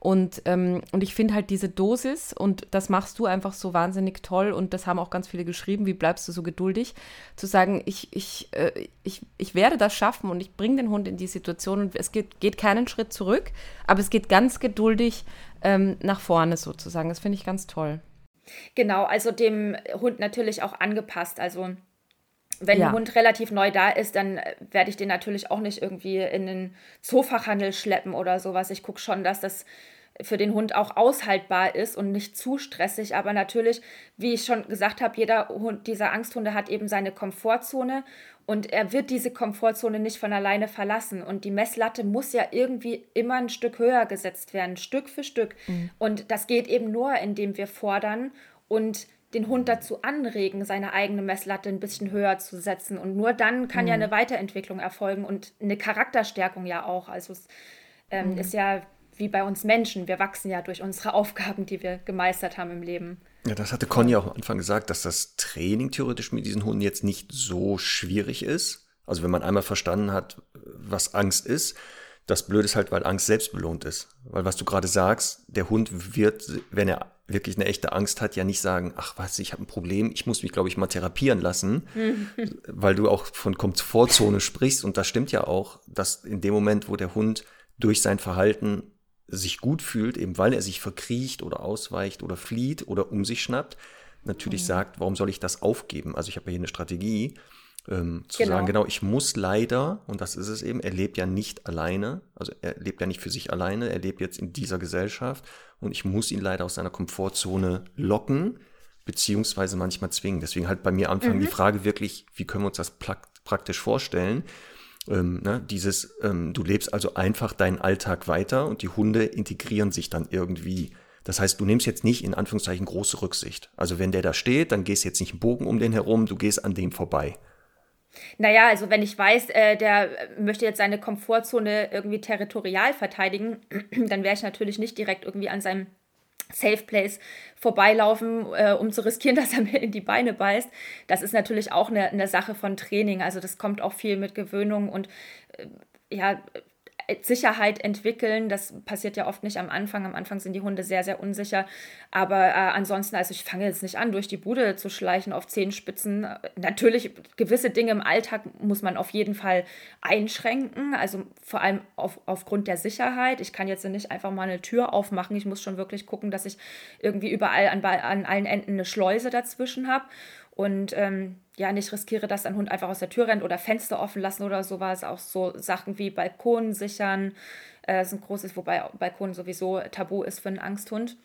Und, ähm, und ich finde halt diese Dosis, und das machst du einfach so wahnsinnig toll, und das haben auch ganz viele geschrieben, wie bleibst du so geduldig, zu sagen, ich, ich, äh, ich, ich werde das schaffen und ich bringe den Hund in die Situation und es geht, geht keinen Schritt zurück, aber es geht ganz geduldig ähm, nach vorne sozusagen. Das finde ich ganz toll. Genau, also dem Hund natürlich auch angepasst. Also wenn ja. ein Hund relativ neu da ist, dann äh, werde ich den natürlich auch nicht irgendwie in den Zoofachhandel schleppen oder sowas. Ich gucke schon, dass das für den Hund auch aushaltbar ist und nicht zu stressig. Aber natürlich, wie ich schon gesagt habe, jeder Hund, dieser Angsthunde hat eben seine Komfortzone und er wird diese Komfortzone nicht von alleine verlassen. Und die Messlatte muss ja irgendwie immer ein Stück höher gesetzt werden, Stück für Stück. Mhm. Und das geht eben nur, indem wir fordern und den Hund dazu anregen, seine eigene Messlatte ein bisschen höher zu setzen. Und nur dann kann mhm. ja eine Weiterentwicklung erfolgen und eine Charakterstärkung ja auch. Also es ähm, mhm. ist ja wie bei uns Menschen. Wir wachsen ja durch unsere Aufgaben, die wir gemeistert haben im Leben. Ja, das hatte Conny auch am Anfang gesagt, dass das Training theoretisch mit diesen Hunden jetzt nicht so schwierig ist. Also wenn man einmal verstanden hat, was Angst ist, das Blöde ist halt, weil Angst selbst belohnt ist. Weil was du gerade sagst, der Hund wird, wenn er wirklich eine echte Angst hat, ja nicht sagen, ach was, ich habe ein Problem, ich muss mich, glaube ich, mal therapieren lassen, weil du auch von Komfortzone sprichst und das stimmt ja auch, dass in dem Moment, wo der Hund durch sein Verhalten sich gut fühlt, eben weil er sich verkriecht oder ausweicht oder flieht oder um sich schnappt, natürlich mhm. sagt, warum soll ich das aufgeben? Also ich habe ja hier eine Strategie, ähm, zu genau. sagen, genau, ich muss leider, und das ist es eben, er lebt ja nicht alleine, also er lebt ja nicht für sich alleine, er lebt jetzt in dieser Gesellschaft und ich muss ihn leider aus seiner Komfortzone locken, beziehungsweise manchmal zwingen. Deswegen halt bei mir anfangen mhm. die Frage wirklich, wie können wir uns das praktisch vorstellen? Ähm, ne, dieses, ähm, du lebst also einfach deinen Alltag weiter und die Hunde integrieren sich dann irgendwie. Das heißt, du nimmst jetzt nicht in Anführungszeichen große Rücksicht. Also wenn der da steht, dann gehst du jetzt nicht einen Bogen um den herum, du gehst an dem vorbei. Naja, also wenn ich weiß, äh, der möchte jetzt seine Komfortzone irgendwie territorial verteidigen, dann wäre ich natürlich nicht direkt irgendwie an seinem Safe Place vorbeilaufen, äh, um zu riskieren, dass er mir in die Beine beißt. Das ist natürlich auch eine, eine Sache von Training. Also das kommt auch viel mit Gewöhnung und äh, ja, Sicherheit entwickeln. Das passiert ja oft nicht am Anfang. Am Anfang sind die Hunde sehr, sehr unsicher. Aber äh, ansonsten, also ich fange jetzt nicht an, durch die Bude zu schleichen auf Zehenspitzen. Natürlich, gewisse Dinge im Alltag muss man auf jeden Fall einschränken. Also vor allem auf, aufgrund der Sicherheit. Ich kann jetzt nicht einfach mal eine Tür aufmachen. Ich muss schon wirklich gucken, dass ich irgendwie überall an, an allen Enden eine Schleuse dazwischen habe und ähm, ja, nicht riskiere, dass ein Hund einfach aus der Tür rennt oder Fenster offen lassen oder sowas. Auch so Sachen wie Balkon sichern äh, sind großes, wobei Balkon sowieso tabu ist für einen Angsthund.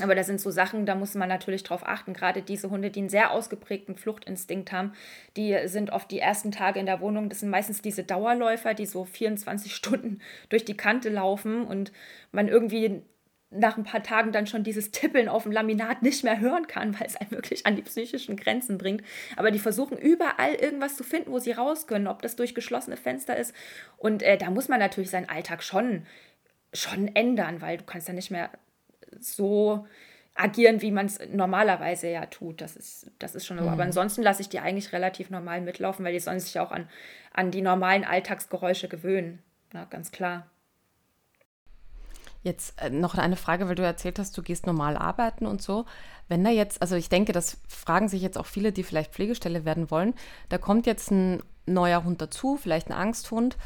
Aber das sind so Sachen, da muss man natürlich drauf achten. Gerade diese Hunde, die einen sehr ausgeprägten Fluchtinstinkt haben, die sind oft die ersten Tage in der Wohnung. Das sind meistens diese Dauerläufer, die so 24 Stunden durch die Kante laufen und man irgendwie nach ein paar Tagen dann schon dieses Tippeln auf dem Laminat nicht mehr hören kann, weil es einen wirklich an die psychischen Grenzen bringt. Aber die versuchen überall irgendwas zu finden, wo sie raus können, ob das durch geschlossene Fenster ist. Und äh, da muss man natürlich seinen Alltag schon, schon ändern, weil du kannst ja nicht mehr so agieren, wie man es normalerweise ja tut. Das ist, das ist schon. Mhm. Aber ansonsten lasse ich die eigentlich relativ normal mitlaufen, weil die sollen sich auch an, an die normalen Alltagsgeräusche gewöhnen. Na, ganz klar. Jetzt äh, noch eine Frage, weil du erzählt hast, du gehst normal arbeiten und so. Wenn da jetzt, also ich denke, das fragen sich jetzt auch viele, die vielleicht Pflegestelle werden wollen, da kommt jetzt ein neuer Hund dazu, vielleicht ein Angsthund.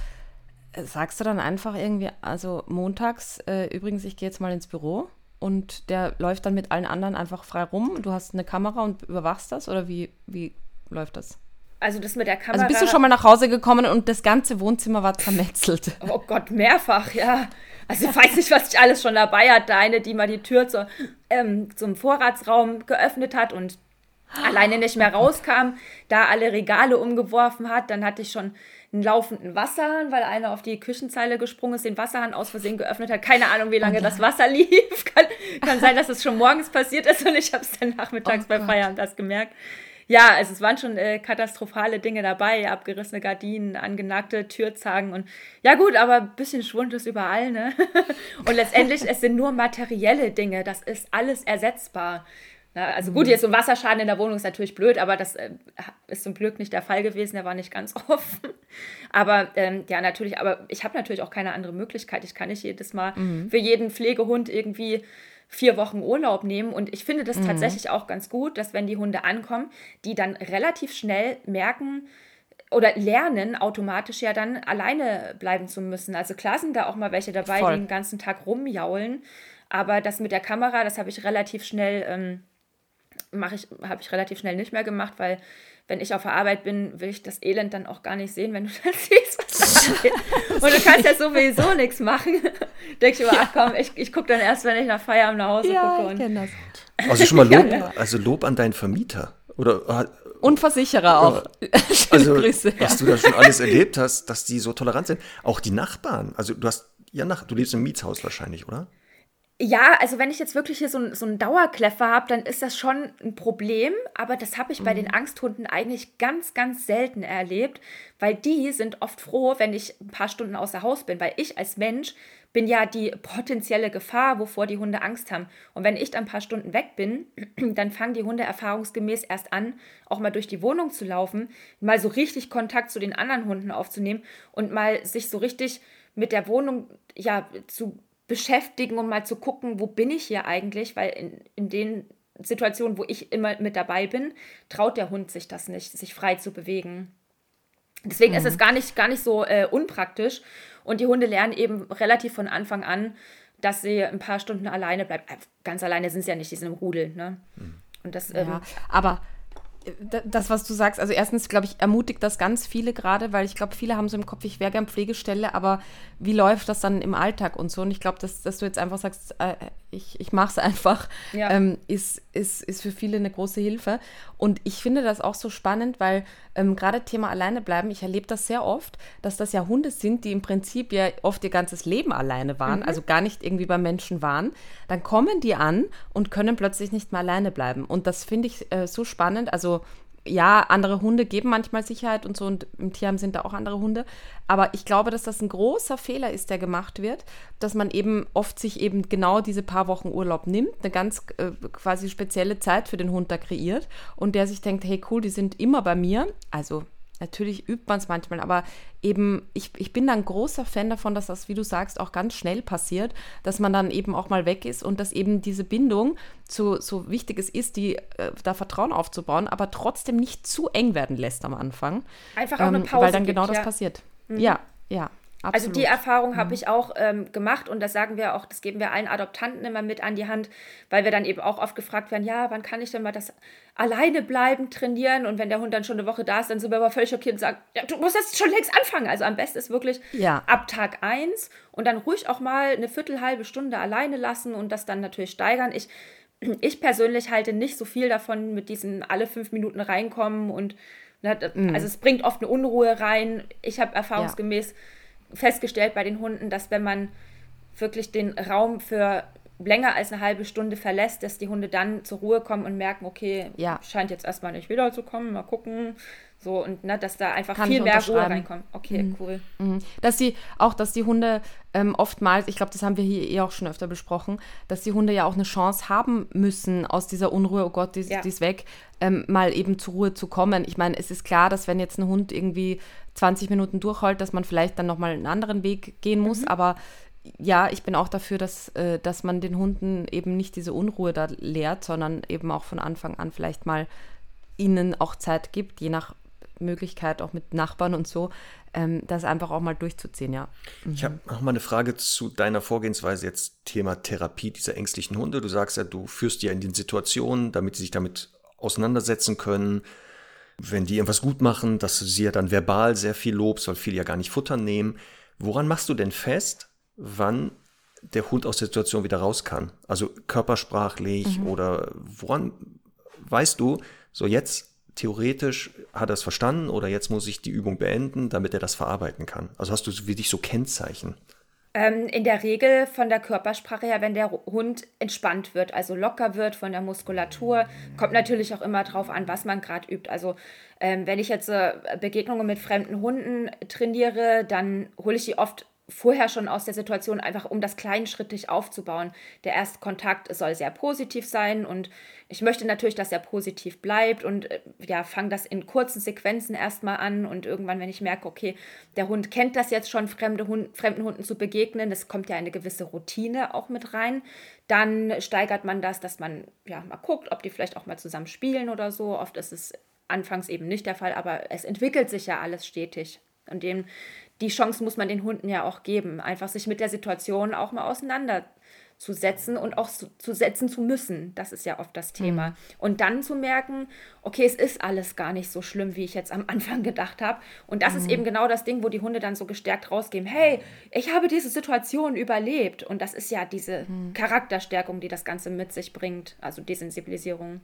Äh, sagst du dann einfach irgendwie, also montags, äh, übrigens, ich gehe jetzt mal ins Büro und der läuft dann mit allen anderen einfach frei rum. Du hast eine Kamera und überwachst das oder wie, wie läuft das? Also das mit der Kamera. Also bist du schon mal nach Hause gekommen und das ganze Wohnzimmer war zermetzelt? Oh Gott, mehrfach, ja. Also ich weiß nicht, was ich alles schon dabei hatte. Eine, die mal die Tür zur, ähm, zum Vorratsraum geöffnet hat und alleine nicht mehr rauskam, da alle Regale umgeworfen hat. Dann hatte ich schon einen laufenden Wasserhahn, weil einer auf die Küchenzeile gesprungen ist, den Wasserhahn aus Versehen geöffnet hat. Keine Ahnung, wie lange das Wasser lief. Kann, kann sein, dass es schon morgens passiert ist und ich habe es dann nachmittags oh bei Feierabend das gemerkt ja, also es waren schon äh, katastrophale Dinge dabei, abgerissene Gardinen, angenagte Türzagen und ja gut, aber ein bisschen Schwund ist überall, ne? und letztendlich, es sind nur materielle Dinge, das ist alles ersetzbar. Na, also gut, mhm. jetzt so ein Wasserschaden in der Wohnung ist natürlich blöd, aber das äh, ist zum Glück nicht der Fall gewesen, der war nicht ganz offen. Aber ähm, ja, natürlich, aber ich habe natürlich auch keine andere Möglichkeit. Ich kann nicht jedes Mal mhm. für jeden Pflegehund irgendwie vier Wochen Urlaub nehmen. Und ich finde das mhm. tatsächlich auch ganz gut, dass wenn die Hunde ankommen, die dann relativ schnell merken, oder lernen automatisch ja dann alleine bleiben zu müssen. Also klar sind da auch mal welche dabei, Voll. die den ganzen Tag rumjaulen. Aber das mit der Kamera, das habe ich relativ schnell ähm, mache ich, habe ich relativ schnell nicht mehr gemacht, weil wenn ich auf der Arbeit bin, will ich das Elend dann auch gar nicht sehen, wenn du das siehst, was da. Und du kannst ja sowieso nichts machen. Denke ich immer, ach komm, ich, ich gucke dann erst, wenn ich nach Feierabend nach Hause Ja, gucke. ich das. Also schon mal Lob, Ja, ja. also Lob an deinen Vermieter. Oder Und Versicherer auch. Also, Grüße. was du da schon alles erlebt hast, dass die so tolerant sind. Auch die Nachbarn. Also du hast ja nach, du lebst im Mietshaus wahrscheinlich, oder? Ja, also wenn ich jetzt wirklich hier so, ein- so einen Dauerkläffer habe, dann ist das schon ein Problem. Aber das habe ich bei den Angsthunden eigentlich ganz, ganz selten erlebt, weil die sind oft froh, wenn ich ein paar Stunden außer Haus bin, weil ich als Mensch bin ja die potenzielle Gefahr, wovor die Hunde Angst haben. Und wenn ich dann ein paar Stunden weg bin, dann fangen die Hunde erfahrungsgemäß erst an, auch mal durch die Wohnung zu laufen, mal so richtig Kontakt zu den anderen Hunden aufzunehmen und mal sich so richtig mit der Wohnung ja zu beschäftigen und mal zu gucken, wo bin ich hier eigentlich, weil in, in den Situationen, wo ich immer mit dabei bin, traut der Hund sich das nicht, sich frei zu bewegen. Deswegen ist es gar nicht, gar nicht so äh, unpraktisch. Und die Hunde lernen eben relativ von Anfang an, dass sie ein paar Stunden alleine bleiben. Äh, ganz alleine sind sie ja nicht, die sind im Rudel. Ne? Und das, ähm, Ja, aber das, was du sagst, also erstens, glaube ich, ermutigt das ganz viele gerade, weil ich glaube, viele haben so im Kopf, ich wäre gern Pflegestelle, aber wie läuft das dann im Alltag und so? Und ich glaube, dass, dass du jetzt einfach sagst, äh, ich, ich mache es einfach, Ja. ähm, ist, ist, ist für viele eine große Hilfe. Und ich finde das auch so spannend, weil ähm, gerade Thema alleine bleiben, ich erlebe das sehr oft, dass das ja Hunde sind, die im Prinzip ja oft ihr ganzes Leben alleine waren, also gar nicht irgendwie beim Menschen waren. Dann kommen die an und können plötzlich nicht mehr alleine bleiben. Und das finde ich äh, so spannend. Also ja, andere Hunde geben manchmal Sicherheit und so und im Tierheim sind da auch andere Hunde. Aber ich glaube, dass das ein großer Fehler ist, der gemacht wird, dass man eben oft sich eben genau diese paar Wochen Urlaub nimmt, eine ganz äh, quasi spezielle Zeit für den Hund da kreiert und der sich denkt, hey cool, die sind immer bei mir. Also Natürlich übt man es manchmal, aber eben, ich, ich bin da ein großer Fan davon, dass das, wie du sagst, auch ganz schnell passiert, dass man dann eben auch mal weg ist und dass eben diese Bindung so, so wichtig es ist, die äh, da Vertrauen aufzubauen, aber trotzdem nicht zu eng werden lässt am Anfang. Einfach auch eine Ähm, Pause Weil dann gibt, genau das ja. Mhm. passiert. Ja, ja. Absolut. Also die Erfahrung habe ich auch ähm, gemacht und das sagen wir auch, das geben wir allen Adoptanten immer mit an die Hand, weil wir dann eben auch oft gefragt werden, ja, wann kann ich denn mal das alleine bleiben, trainieren und wenn der Hund dann schon eine Woche da ist, dann sind wir aber völlig schockiert und sagen, ja, du musst das schon längst anfangen. Also am besten ist wirklich Ja. ab Tag 1 und dann ruhig auch mal eine Viertel, halbe Stunde alleine lassen und das dann natürlich steigern. Ich, ich persönlich halte nicht so viel davon mit diesen alle fünf Minuten reinkommen und ne, also es bringt oft eine Unruhe rein. Ich habe erfahrungsgemäß festgestellt bei den Hunden, dass wenn man wirklich den Raum für länger als eine halbe Stunde verlässt, dass die Hunde dann zur Ruhe kommen und merken, okay, Ja. scheint jetzt erstmal nicht wiederzukommen, mal gucken. So, und ne, dass da einfach Kann viel mehr Ruhe reinkommt. Okay, cool. Mhm. Dass die, auch, dass die Hunde ähm, oftmals, ich glaube, das haben wir hier eh auch schon öfter besprochen, dass die Hunde ja auch eine Chance haben müssen, aus dieser Unruhe, oh Gott, die, Ja. die ist weg, ähm, mal eben zur Ruhe zu kommen. Ich meine, es ist klar, dass wenn jetzt ein Hund irgendwie 20 Minuten durchheult, dass man vielleicht dann nochmal einen anderen Weg gehen muss, aber ja, ich bin auch dafür, dass, äh, dass man den Hunden eben nicht diese Unruhe da lehrt, sondern eben auch von Anfang an vielleicht mal ihnen auch Zeit gibt, je nach Möglichkeit, auch mit Nachbarn und so, ähm, das einfach auch mal durchzuziehen, ja. Ich habe noch mal eine Frage zu deiner Vorgehensweise jetzt Thema Therapie dieser ängstlichen Hunde. Du sagst ja, du führst die ja in den Situationen, damit sie sich damit auseinandersetzen können. Wenn die irgendwas gut machen, dass du sie ja dann verbal sehr viel lobst, weil viele ja gar nicht Futter nehmen. Woran machst du denn fest, wann der Hund aus der Situation wieder raus kann? Also körpersprachlich oder woran weißt du, so jetzt theoretisch hat er es verstanden oder jetzt muss ich die Übung beenden, damit er das verarbeiten kann? Also hast du für dich so Kennzeichen? Ähm, in der Regel von der Körpersprache her, wenn der Hund entspannt wird, also locker wird von der Muskulatur, kommt natürlich auch immer drauf an, was man gerade übt. Also ähm, wenn ich jetzt äh, Begegnungen mit fremden Hunden trainiere, dann hole ich die oft vorher schon aus der Situation, einfach um das kleinschrittig aufzubauen. Der Erstkontakt soll sehr positiv sein und ich möchte natürlich, dass er positiv bleibt und äh, ja, fange das in kurzen Sequenzen erstmal an und irgendwann, wenn ich merke, okay, der Hund kennt das jetzt schon, fremde Hund, fremden Hunden zu begegnen, das kommt ja eine gewisse Routine auch mit rein, dann steigert man das, dass man ja mal guckt, ob die vielleicht auch mal zusammen spielen oder so. Oft ist es anfangs eben nicht der Fall, aber es entwickelt sich ja alles stetig. Und dem, die Chance muss man den Hunden ja auch geben, einfach sich mit der Situation auch mal zu setzen und auch zu, zu, setzen zu müssen. Das ist ja oft das Thema. Mhm. Und dann zu merken, okay, es ist alles gar nicht so schlimm, wie ich jetzt am Anfang gedacht habe. Und das mhm. ist eben genau das Ding, wo die Hunde dann so gestärkt rausgehen. Hey, ich habe diese Situation überlebt. Und das ist ja diese mhm. Charakterstärkung, die das Ganze mit sich bringt. Also Desensibilisierung.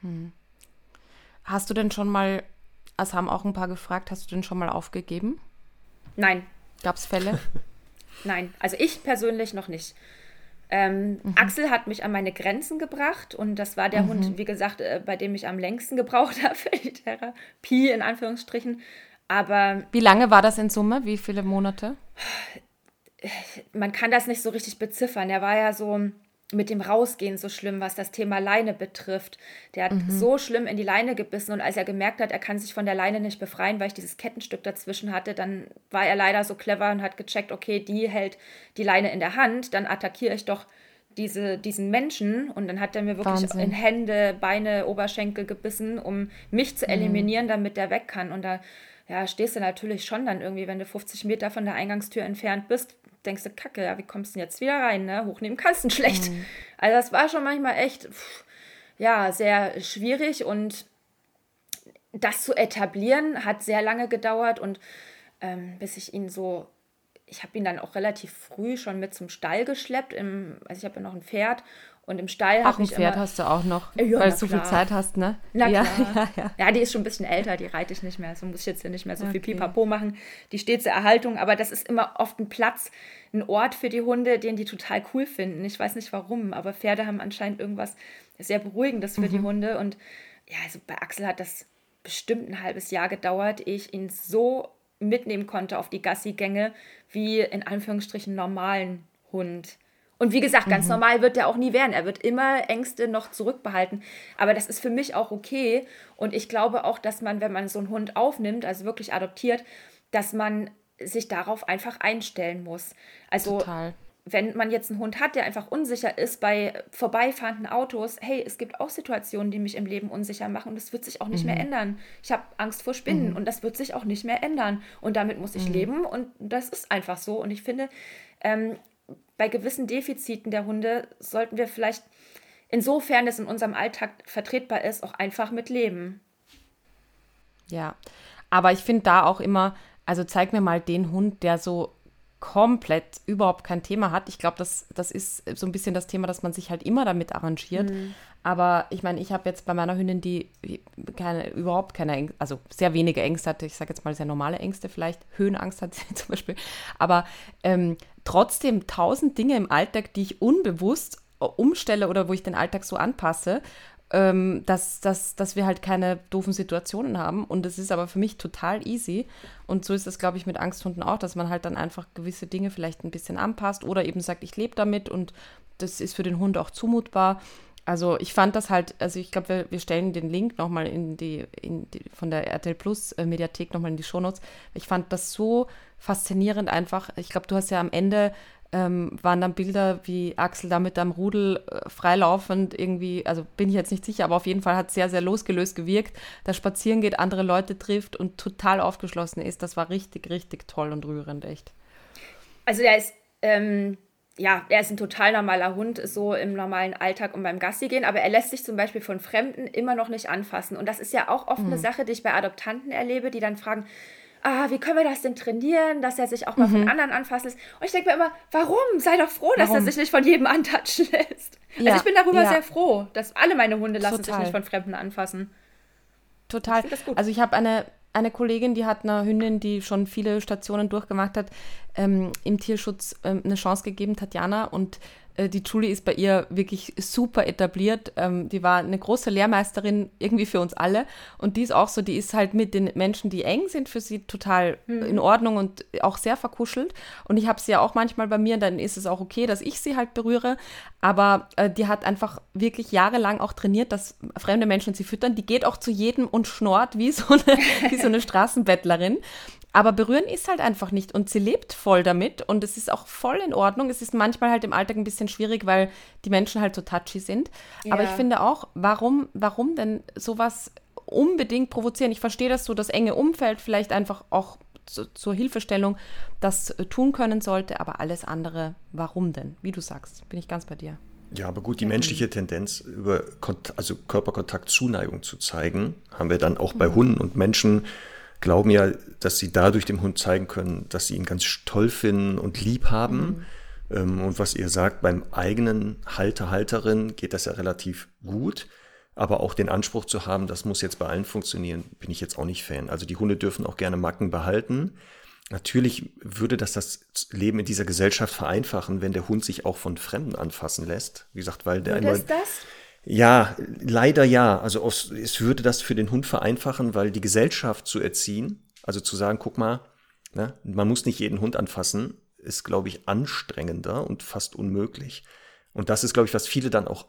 Mhm. Hast du denn schon mal, es haben auch ein paar gefragt, hast du denn schon mal aufgegeben? Nein. Gab es Fälle? Nein, also ich persönlich noch nicht. Ähm, mhm. Axel hat mich an meine Grenzen gebracht und das war der mhm. Hund, wie gesagt, äh, bei dem ich am längsten gebraucht habe für die Therapie, in Anführungsstrichen. Aber. Wie lange war das in Summe? Wie viele Monate? Man kann das nicht so richtig beziffern. Er war ja so mit dem Rausgehen so schlimm, was das Thema Leine betrifft. Der hat mhm. so schlimm in die Leine gebissen und als er gemerkt hat, er kann sich von der Leine nicht befreien, weil ich dieses Kettenstück dazwischen hatte, dann war er leider so clever und hat gecheckt, okay, die hält die Leine in der Hand, dann attackiere ich doch diese, diesen Menschen und dann hat er mir wirklich Wahnsinn. in Hände, Beine, Oberschenkel gebissen, um mich zu mhm. eliminieren, mhm. damit der weg kann. Und da ja, stehst du natürlich schon dann irgendwie, wenn du 50 Meter von der Eingangstür entfernt bist, denkst du, Kacke, ja, wie kommst du denn jetzt wieder rein? Ne? Hochnehmen kannst du schlecht. Mhm. Also das war schon manchmal echt, pff, ja, sehr schwierig und das zu etablieren hat sehr lange gedauert und ähm, bis ich ihn so, ich habe ihn dann auch relativ früh schon mit zum Stall geschleppt. Im, also ich habe ja noch ein Pferd und im Stall habe ich ein Pferd immer, hast du auch noch, ja, weil du so viel Zeit hast, ne? Na ja, ja, ja. ja, die ist schon ein bisschen älter, die reite ich nicht mehr. So muss ich jetzt hier nicht mehr so okay. viel Pipapo machen. Die steht zur Erhaltung, aber das ist immer oft ein Platz, ein Ort für die Hunde, den die total cool finden. Ich weiß nicht warum, aber Pferde haben anscheinend irgendwas sehr Beruhigendes für mhm. die Hunde. Und ja, also bei Axel hat das bestimmt ein halbes Jahr gedauert, ehe ich ihn so mitnehmen konnte auf die Gassi-Gänge wie in Anführungsstrichen normalen Hund. Und wie gesagt, ganz mhm. normal wird er auch nie werden. Er wird immer Ängste noch zurückbehalten. Aber das ist für mich auch okay. Und ich glaube auch, dass man, wenn man so einen Hund aufnimmt, also wirklich adoptiert, dass man sich darauf einfach einstellen muss. Also Total. wenn man jetzt einen Hund hat, der einfach unsicher ist bei vorbeifahrenden Autos, hey, es gibt auch Situationen, die mich im Leben unsicher machen und das wird sich auch nicht mhm. mehr ändern. Ich habe Angst vor Spinnen mhm. und das wird sich auch nicht mehr ändern. Und damit muss ich mhm. leben und das ist einfach so. Und ich finde, ähm, bei gewissen Defiziten der Hunde sollten wir vielleicht, insofern es in unserem Alltag vertretbar ist, auch einfach mit leben. Ja, aber ich finde da auch immer, also zeig mir mal den Hund, der so komplett überhaupt kein Thema hat. Ich glaube, das, das ist so ein bisschen das Thema, dass man sich halt immer damit arrangiert. Mhm. Aber ich meine, ich habe jetzt bei meiner Hündin, die keine, überhaupt keine, Ängste, also sehr wenige Ängste hatte, ich sage jetzt mal sehr normale Ängste vielleicht, Höhenangst hat sie zum Beispiel, aber ähm, trotzdem tausend Dinge im Alltag, die ich unbewusst äh, umstelle oder wo ich den Alltag so anpasse, ähm, dass, dass, dass wir halt keine doofen Situationen haben. Und es ist aber für mich total easy. Und so ist es, glaube ich, mit Angsthunden auch, dass man halt dann einfach gewisse Dinge vielleicht ein bisschen anpasst oder eben sagt, ich lebe damit und das ist für den Hund auch zumutbar. Also ich fand das halt, also ich glaube, wir, wir, stellen den Link nochmal in die, in die, von der RTL Plus äh, Mediathek nochmal in die Shownotes. Ich fand das so faszinierend einfach. Ich glaube, du hast ja am Ende ähm, waren dann Bilder, wie Axel da mit einem Rudel äh, freilaufend irgendwie, also bin ich jetzt nicht sicher, aber auf jeden Fall hat es sehr, sehr losgelöst gewirkt, da spazieren geht, andere Leute trifft und total aufgeschlossen ist. Das war richtig, richtig toll und rührend, echt. Also der ist, ähm, ja, er ist ein total normaler Hund, so im normalen Alltag und beim Gassi gehen, aber er lässt sich zum Beispiel von Fremden immer noch nicht anfassen. Und das ist ja auch oft mhm. eine Sache, die ich bei Adoptanten erlebe, die dann fragen, ah, wie können wir das denn trainieren, dass er sich auch mal mhm. von anderen anfasst Und ich denke mir immer, warum? Sei doch froh, warum? dass er sich nicht von jedem antatschen lässt. Also ja, also ich bin darüber ja. sehr froh, dass alle meine Hunde lassen Total. sich nicht von Fremden anfassen. Total. Ich also ich habe eine, eine Kollegin, die hat einer Hündin, die schon viele Stationen durchgemacht hat, ähm, im Tierschutz ähm, eine Chance gegeben, Tatjana. Und die Julie ist bei ihr wirklich super etabliert. Ähm, die war eine große Lehrmeisterin irgendwie für uns alle. Und die ist auch so, die ist halt mit den Menschen, die eng sind, für sie total mhm. in Ordnung und auch sehr verkuschelt. Und ich habe sie ja auch manchmal bei mir, dann ist es auch okay, dass ich sie halt berühre. Aber äh, die hat einfach wirklich jahrelang auch trainiert, dass fremde Menschen sie füttern. Die geht auch zu jedem und schnort wie so eine, wie so eine Straßenbettlerin. Aber berühren ist halt einfach nicht und sie lebt voll damit und es ist auch voll in Ordnung. Es ist manchmal halt im Alltag ein bisschen schwierig, weil die Menschen halt so touchy sind. Ja. Aber ich finde auch, warum, warum denn sowas unbedingt provozieren? Ich verstehe das so, das enge Umfeld vielleicht einfach auch zu, zur Hilfestellung das äh, tun können sollte, aber alles andere, warum denn? Wie du sagst, bin ich ganz bei dir. Ja, aber gut, die menschliche Tendenz, über also Körperkontakt Zuneigung zu zeigen, haben wir dann auch bei Hunden und Menschen glauben ja, dass sie dadurch dem Hund zeigen können, dass sie ihn ganz toll finden und lieb haben. Mhm. Ähm, und was ihr sagt, beim eigenen Halter, Halterin geht das ja relativ gut. Aber auch den Anspruch zu haben, das muss jetzt bei allen funktionieren, bin ich jetzt auch nicht Fan. Also die Hunde dürfen auch gerne Macken behalten. Natürlich würde das das Leben in dieser Gesellschaft vereinfachen, wenn der Hund sich auch von Fremden anfassen lässt. Wie gesagt, weil der einmal. Ist das? Ja, leider ja. Also es würde das für den Hund vereinfachen, weil die Gesellschaft zu erziehen, also zu sagen, guck mal, ne, man muss nicht jeden Hund anfassen, ist, glaube ich, anstrengender und fast unmöglich. Und das ist, glaube ich, was viele dann auch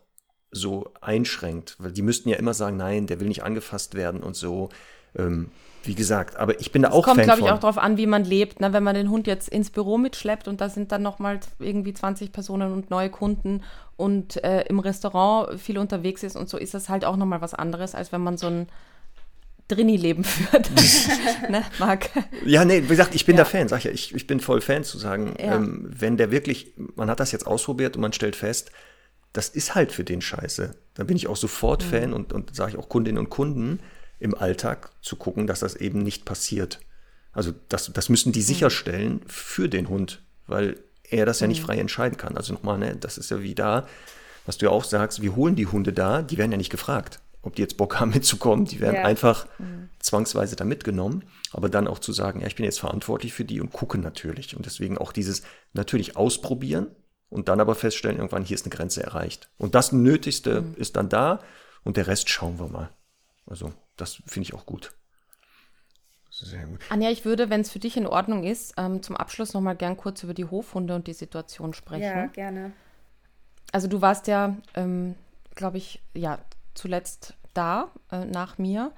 so einschränkt, weil die müssten ja immer sagen, nein, der will nicht angefasst werden und so. Ähm, wie gesagt, aber ich bin da auch Fan Es kommt, glaube ich, auch darauf an, wie man lebt. Ne? Wenn man den Hund jetzt ins Büro mitschleppt und da sind dann nochmal irgendwie 20 Personen und neue Kunden und äh, im Restaurant viel unterwegs ist und so, ist das halt auch nochmal was anderes, als wenn man so ein Drini-Leben führt. ne, Marc? Ja, nee, wie gesagt, ich bin ja. der Fan, sag ich ja, ich, ich bin voll Fan zu sagen, ja. ähm, wenn der wirklich, man hat das jetzt ausprobiert und man stellt fest, das ist halt für den Scheiße. Dann bin ich auch sofort mhm. Fan und, und sage ich auch Kundinnen und Kunden, im Alltag zu gucken, dass das eben nicht passiert. Also das, das müssen die mhm. sicherstellen für den Hund, weil er das ja nicht mhm. frei entscheiden kann. Also nochmal, ne, das ist ja wie da, was du ja auch sagst, wir holen die Hunde da, die werden ja nicht gefragt, ob die jetzt Bock haben mitzukommen, die werden ja. einfach mhm. zwangsweise da mitgenommen, aber dann auch zu sagen, ja, ich bin jetzt verantwortlich für die und gucke natürlich. Und deswegen auch dieses natürlich ausprobieren und dann aber feststellen, irgendwann hier ist eine Grenze erreicht. Und das Nötigste mhm. ist dann da und der Rest schauen wir mal. Also das finde ich auch gut. Sehr gut. Anja, ich würde, wenn es für dich in Ordnung ist, ähm, zum Abschluss noch mal gern kurz über die Hofhunde und die Situation sprechen. Ja, gerne. Also du warst ja, ähm, glaube ich, ja, zuletzt da äh, nach mir.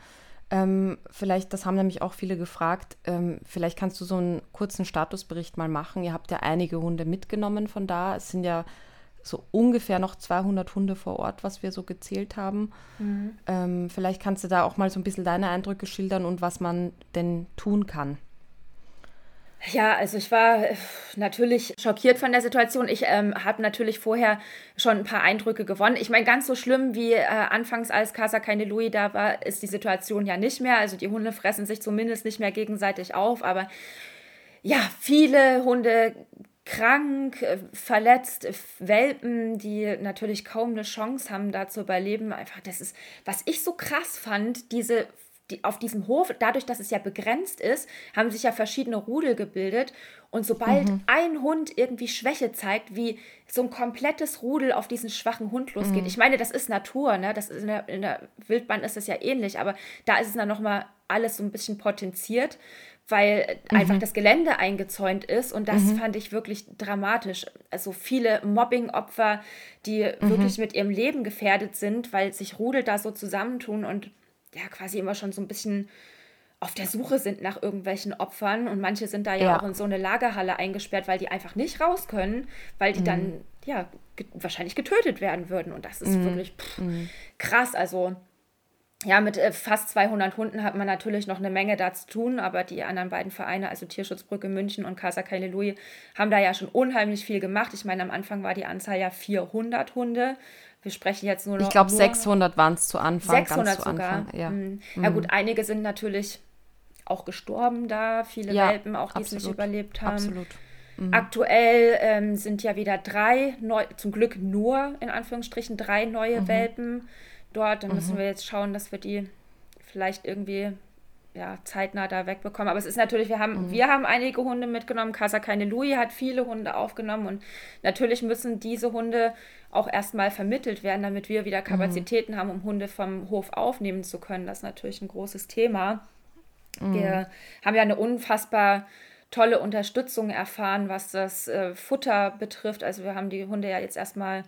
Ähm, vielleicht, das haben nämlich auch viele gefragt, ähm, vielleicht kannst du so einen kurzen Statusbericht mal machen. Ihr habt ja einige Hunde mitgenommen von da. Es sind ja so ungefähr noch 200 Hunde vor Ort, was wir so gezählt haben. Mhm. Ähm, vielleicht kannst du da auch mal so ein bisschen deine Eindrücke schildern und was man denn tun kann. Ja, also ich war äh, natürlich schockiert von der Situation. Ich ähm, habe natürlich vorher schon ein paar Eindrücke gewonnen. Ich meine, ganz so schlimm wie äh, anfangs als Casa keine Louis da war, ist die Situation ja nicht mehr. Also die Hunde fressen sich zumindest nicht mehr gegenseitig auf, aber ja, viele Hunde krank, äh, verletzt, äh, Welpen, die natürlich kaum eine Chance haben, da zu überleben. Einfach, das ist, was ich so krass fand, diese die, auf diesem Hof, dadurch, dass es ja begrenzt ist, haben sich ja verschiedene Rudel gebildet. Und sobald mhm. ein Hund irgendwie Schwäche zeigt, wie so ein komplettes Rudel auf diesen schwachen Hund losgeht. Mhm. Ich meine, das ist Natur, ne? Das ist in, der, in der Wildbahn ist das ja ähnlich, aber da ist es dann nochmal alles so ein bisschen potenziert weil mhm. einfach das Gelände eingezäunt ist und das mhm. fand ich wirklich dramatisch. Also viele Mobbing-Opfer, die mhm. wirklich mit ihrem Leben gefährdet sind, weil sich Rudel da so zusammentun und ja quasi immer schon so ein bisschen auf der Suche sind nach irgendwelchen Opfern und manche sind da ja, ja. auch in so eine Lagerhalle eingesperrt, weil die einfach nicht raus können, weil die mhm. dann ja ge wahrscheinlich getötet werden würden und das ist mhm. wirklich pff, mhm. krass. Also ja, mit äh, fast 200 Hunden hat man natürlich noch eine Menge da zu tun, aber die anderen beiden Vereine, also Tierschutzbrücke München und Casa Kaile Louis, haben da ja schon unheimlich viel gemacht. Ich meine, am Anfang war die Anzahl ja 400 Hunde. Wir sprechen jetzt nur noch. Ich glaube, 600 waren es zu Anfang. 600 zu sogar. Anfang, ja. Mhm. ja, gut, einige sind natürlich auch gestorben da, viele ja, Welpen auch, die es nicht überlebt haben. Absolut. Mhm. Aktuell ähm, sind ja wieder drei, neu, zum Glück nur in Anführungsstrichen drei neue mhm. Welpen dort. Dann mhm. müssen wir jetzt schauen, dass wir die vielleicht irgendwie ja, zeitnah da wegbekommen. Aber es ist natürlich, wir haben, mhm. wir haben einige Hunde mitgenommen. Casa Keine Louis hat viele Hunde aufgenommen und natürlich müssen diese Hunde auch erstmal vermittelt werden, damit wir wieder mhm. Kapazitäten mhm. haben, um Hunde vom Hof aufnehmen zu können. Das ist natürlich ein großes Thema. Mhm. Wir haben ja eine unfassbar tolle Unterstützung erfahren, was das äh, Futter betrifft. Also wir haben die Hunde ja jetzt erstmal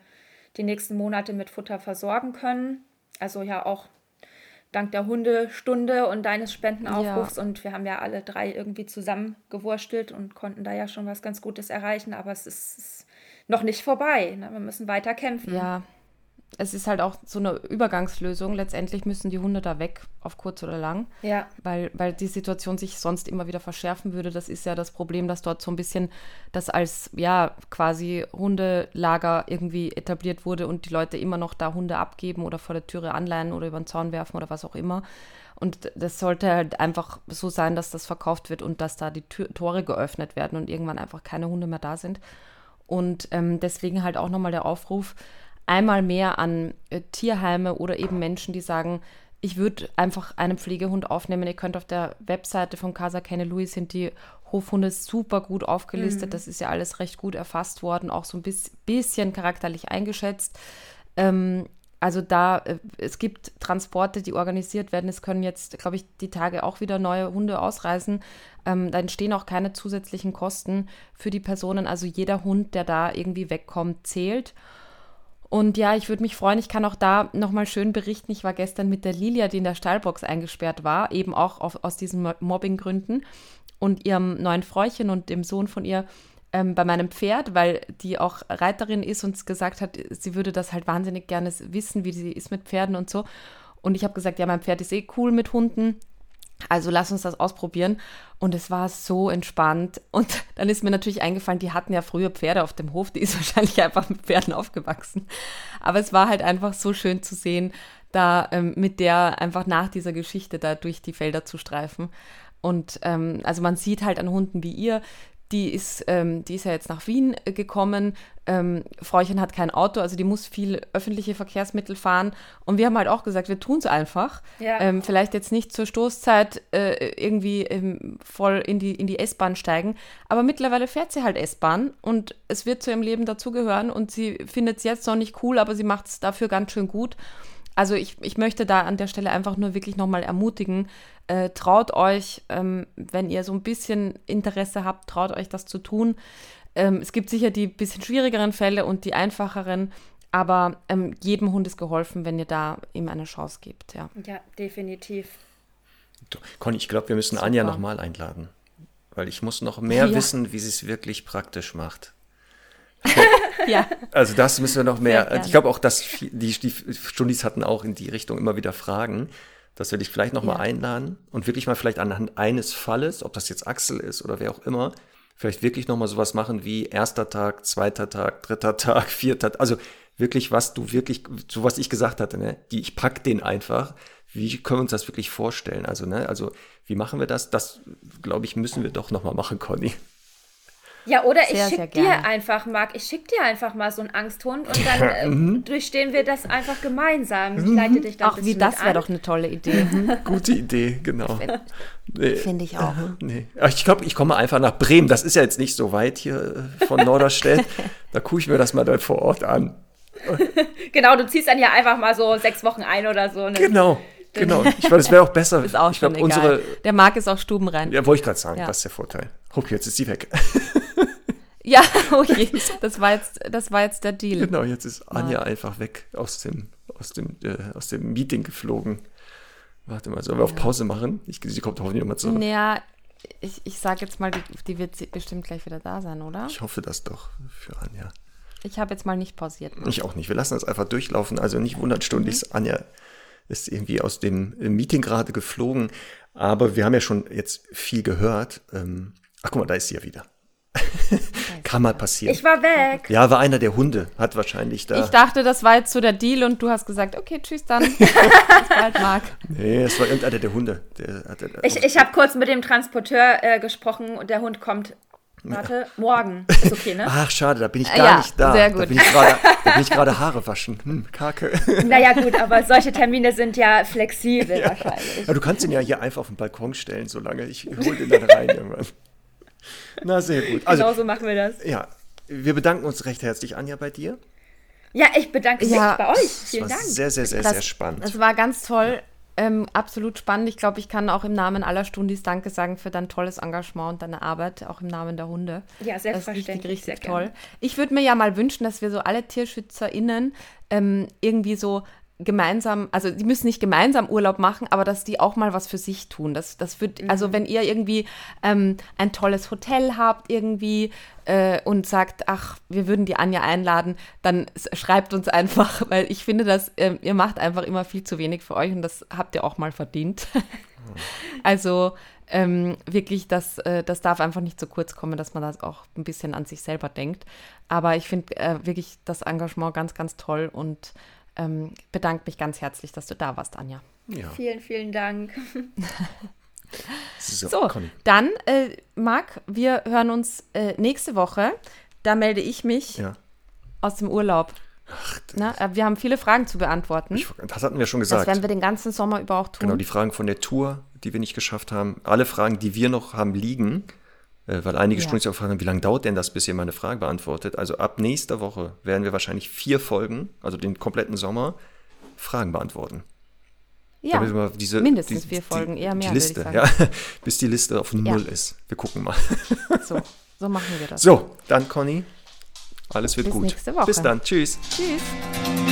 die nächsten Monate mit Futter versorgen können. Also ja auch dank der Hundestunde und deines Spendenaufrufs. Ja. Und wir haben ja alle drei irgendwie zusammengewurstelt und konnten da ja schon was ganz Gutes erreichen. Aber es ist, ist noch nicht vorbei. Ne? Wir müssen weiter kämpfen. Ja, es ist halt auch so eine Übergangslösung. Letztendlich müssen die Hunde da weg, auf kurz oder lang. Ja. Weil, weil die Situation sich sonst immer wieder verschärfen würde. Das ist ja das Problem, dass dort so ein bisschen das als, ja, quasi Hundelager irgendwie etabliert wurde und die Leute immer noch da Hunde abgeben oder vor der Türe anleihen oder über den Zaun werfen oder was auch immer. Und das sollte halt einfach so sein, dass das verkauft wird und dass da die Tür Tore geöffnet werden und irgendwann einfach keine Hunde mehr da sind. Und ähm, deswegen halt auch nochmal der Aufruf, einmal mehr an äh, Tierheime oder eben Menschen, die sagen, ich würde einfach einen Pflegehund aufnehmen. Ihr könnt auf der Webseite von Casa Kenne Louis sind die Hofhunde super gut aufgelistet. Mhm. Das ist ja alles recht gut erfasst worden, auch so ein bisschen charakterlich eingeschätzt. Ähm, also da, äh, es gibt Transporte, die organisiert werden. Es können jetzt, glaube ich, die Tage auch wieder neue Hunde ausreisen. Ähm, da entstehen auch keine zusätzlichen Kosten für die Personen. Also jeder Hund, der da irgendwie wegkommt, zählt. Und ja, ich würde mich freuen, ich kann auch da nochmal schön berichten. Ich war gestern mit der Lilia, die in der Stallbox eingesperrt war, eben auch auf, aus diesen Mobbinggründen und ihrem neuen Fräuchen und dem Sohn von ihr ähm, bei meinem Pferd, weil die auch Reiterin ist und gesagt hat, sie würde das halt wahnsinnig gerne wissen, wie sie ist mit Pferden und so. Und ich habe gesagt, ja, mein Pferd ist eh cool mit Hunden. Also lass uns das ausprobieren. Und es war so entspannt. Und dann ist mir natürlich eingefallen, die hatten ja früher Pferde auf dem Hof. Die ist wahrscheinlich einfach mit Pferden aufgewachsen. Aber es war halt einfach so schön zu sehen, da ähm, mit der einfach nach dieser Geschichte da durch die Felder zu streifen. Und ähm, also man sieht halt an Hunden wie ihr, die ist, ähm, die ist ja jetzt nach Wien äh, gekommen. Ähm, Fräuchen hat kein Auto, also die muss viel öffentliche Verkehrsmittel fahren. Und wir haben halt auch gesagt, wir tun es einfach. Ja. Ähm, vielleicht jetzt nicht zur Stoßzeit äh, irgendwie ähm, voll in die, in die S-Bahn steigen. Aber mittlerweile fährt sie halt S-Bahn und es wird zu ihrem Leben dazugehören. Und sie findet es jetzt noch nicht cool, aber sie macht es dafür ganz schön gut. Also ich, ich möchte da an der Stelle einfach nur wirklich nochmal ermutigen, äh, traut euch, ähm, wenn ihr so ein bisschen Interesse habt, traut euch das zu tun. Ähm, es gibt sicher die bisschen schwierigeren Fälle und die einfacheren, aber ähm, jedem Hund ist geholfen, wenn ihr da ihm eine Chance gebt. Ja, ja definitiv. Conny, ich glaube, wir müssen Super. Anja nochmal einladen, weil ich muss noch mehr ja. wissen, wie sie es wirklich praktisch macht. ja. Also das müssen wir noch mehr. Ich glaube auch, dass die, die Stundis hatten auch in die Richtung immer wieder Fragen dass wir dich vielleicht nochmal ja. einladen und wirklich mal vielleicht anhand eines Falles, ob das jetzt Axel ist oder wer auch immer, vielleicht wirklich nochmal sowas machen wie erster Tag, zweiter Tag, dritter Tag, vierter Tag, also wirklich was du wirklich, so was ich gesagt hatte, ne, die, ich pack den einfach, wie können wir uns das wirklich vorstellen? Also, ne, also, wie machen wir das? Das, glaube ich, müssen wir doch nochmal machen, Conny. Ja, oder sehr, ich schicke dir einfach, Marc, ich schicke dir einfach mal so einen Angsthund und dann äh, mhm. durchstehen wir das einfach gemeinsam. Ich leite dich dann Auch wie das wäre doch eine tolle Idee. Mhm. Gute Idee, genau. Nee. Finde ich auch. Nee. Ich glaube, ich komme einfach nach Bremen. Das ist ja jetzt nicht so weit hier äh, von Norderstedt. da gucke ich mir das mal dort vor Ort an. genau, du ziehst dann ja einfach mal so sechs Wochen ein oder so. Ne? Genau. Genau, ich glaube, das wäre auch besser. Ist auch ich glaub, unsere, Der Marc ist auch stubenrein. Ja, wollte ich gerade sagen, ja. das ist der Vorteil. Okay, jetzt ist sie weg. Ja, okay. Das war jetzt, das war jetzt der Deal. Genau, jetzt ist Anja ja. einfach weg aus dem, aus dem, äh, aus dem Meeting geflogen. Warte mal, sollen wir auf Pause machen? Ich, sie kommt hoffentlich nochmal zurück. Naja, ich, ich sage jetzt mal, die, die, wird bestimmt gleich wieder da sein, oder? Ich hoffe das doch für Anja. Ich habe jetzt mal nicht pausiert. Ich auch nicht. Wir lassen das einfach durchlaufen. Also nicht wundertstündig. Mhm. Anja ist irgendwie aus dem Meeting gerade geflogen. Aber wir haben ja schon jetzt viel gehört. Ähm, ach, guck mal, da ist sie ja wieder. Kann mal passieren. Ich war weg. Ja, war einer der Hunde. Hat wahrscheinlich da. Ich dachte, das war jetzt so der Deal und du hast gesagt, okay, tschüss dann. Bis bald, Marc. Nee, es war irgendeiner der Hunde. Der hatte, ich ich habe kurz mit dem Transporteur äh, gesprochen und der Hund kommt. Warte, morgen. Ist okay, ne? Ach, schade, da bin ich gar ja, nicht da. Sehr gut. Da bin ich gerade Haare waschen. Hm, kacke. Naja, gut, aber solche Termine sind ja flexibel ja. wahrscheinlich. Ja, du kannst ihn ja hier einfach auf den Balkon stellen, solange ich hole den dann rein irgendwann. Na, sehr gut. Also, genau so machen wir das. Ja, wir bedanken uns recht herzlich, Anja, bei dir. Ja, ich bedanke mich ja, bei euch. Vielen Dank. Sehr, sehr, sehr, das, sehr spannend. Es war ganz toll. Ähm, absolut spannend. Ich glaube, ich kann auch im Namen aller Stundis Danke sagen für dein tolles Engagement und deine Arbeit, auch im Namen der Hunde. Ja, selbstverständlich. Das ist richtig, richtig toll. Ich würde mir ja mal wünschen, dass wir so alle TierschützerInnen ähm, irgendwie so gemeinsam, also die müssen nicht gemeinsam Urlaub machen, aber dass die auch mal was für sich tun. Das, das wird, mhm. also wenn ihr irgendwie ähm, ein tolles Hotel habt irgendwie äh, und sagt, ach, wir würden die Anja einladen, dann schreibt uns einfach, weil ich finde, dass äh, ihr macht einfach immer viel zu wenig für euch und das habt ihr auch mal verdient. also ähm, wirklich, das, äh, das darf einfach nicht zu kurz kommen, dass man das auch ein bisschen an sich selber denkt. Aber ich finde äh, wirklich das Engagement ganz, ganz toll und ähm, bedanke mich ganz herzlich, dass du da warst, Anja. Ja. Vielen, vielen Dank. so, so dann, äh, Marc, wir hören uns äh, nächste Woche. Da melde ich mich ja. aus dem Urlaub. Ach, Na, äh, wir haben viele Fragen zu beantworten. Ich, das hatten wir schon gesagt. Das werden wir den ganzen Sommer über auch tun. Genau, die Fragen von der Tour, die wir nicht geschafft haben. Alle Fragen, die wir noch haben liegen, weil einige ja. Stunden sich auch fragen, wie lange dauert denn das, bis ihr meine Frage beantwortet? Also ab nächster Woche werden wir wahrscheinlich vier Folgen, also den kompletten Sommer, Fragen beantworten. Ja, diese, mindestens die, vier Folgen, eher mehr. Die Liste, ja, bis die Liste auf Null ja. ist. Wir gucken mal. So, so machen wir das. So, dann Conny, alles wird Bis gut. Nächste Woche. Bis dann, tschüss. Tschüss.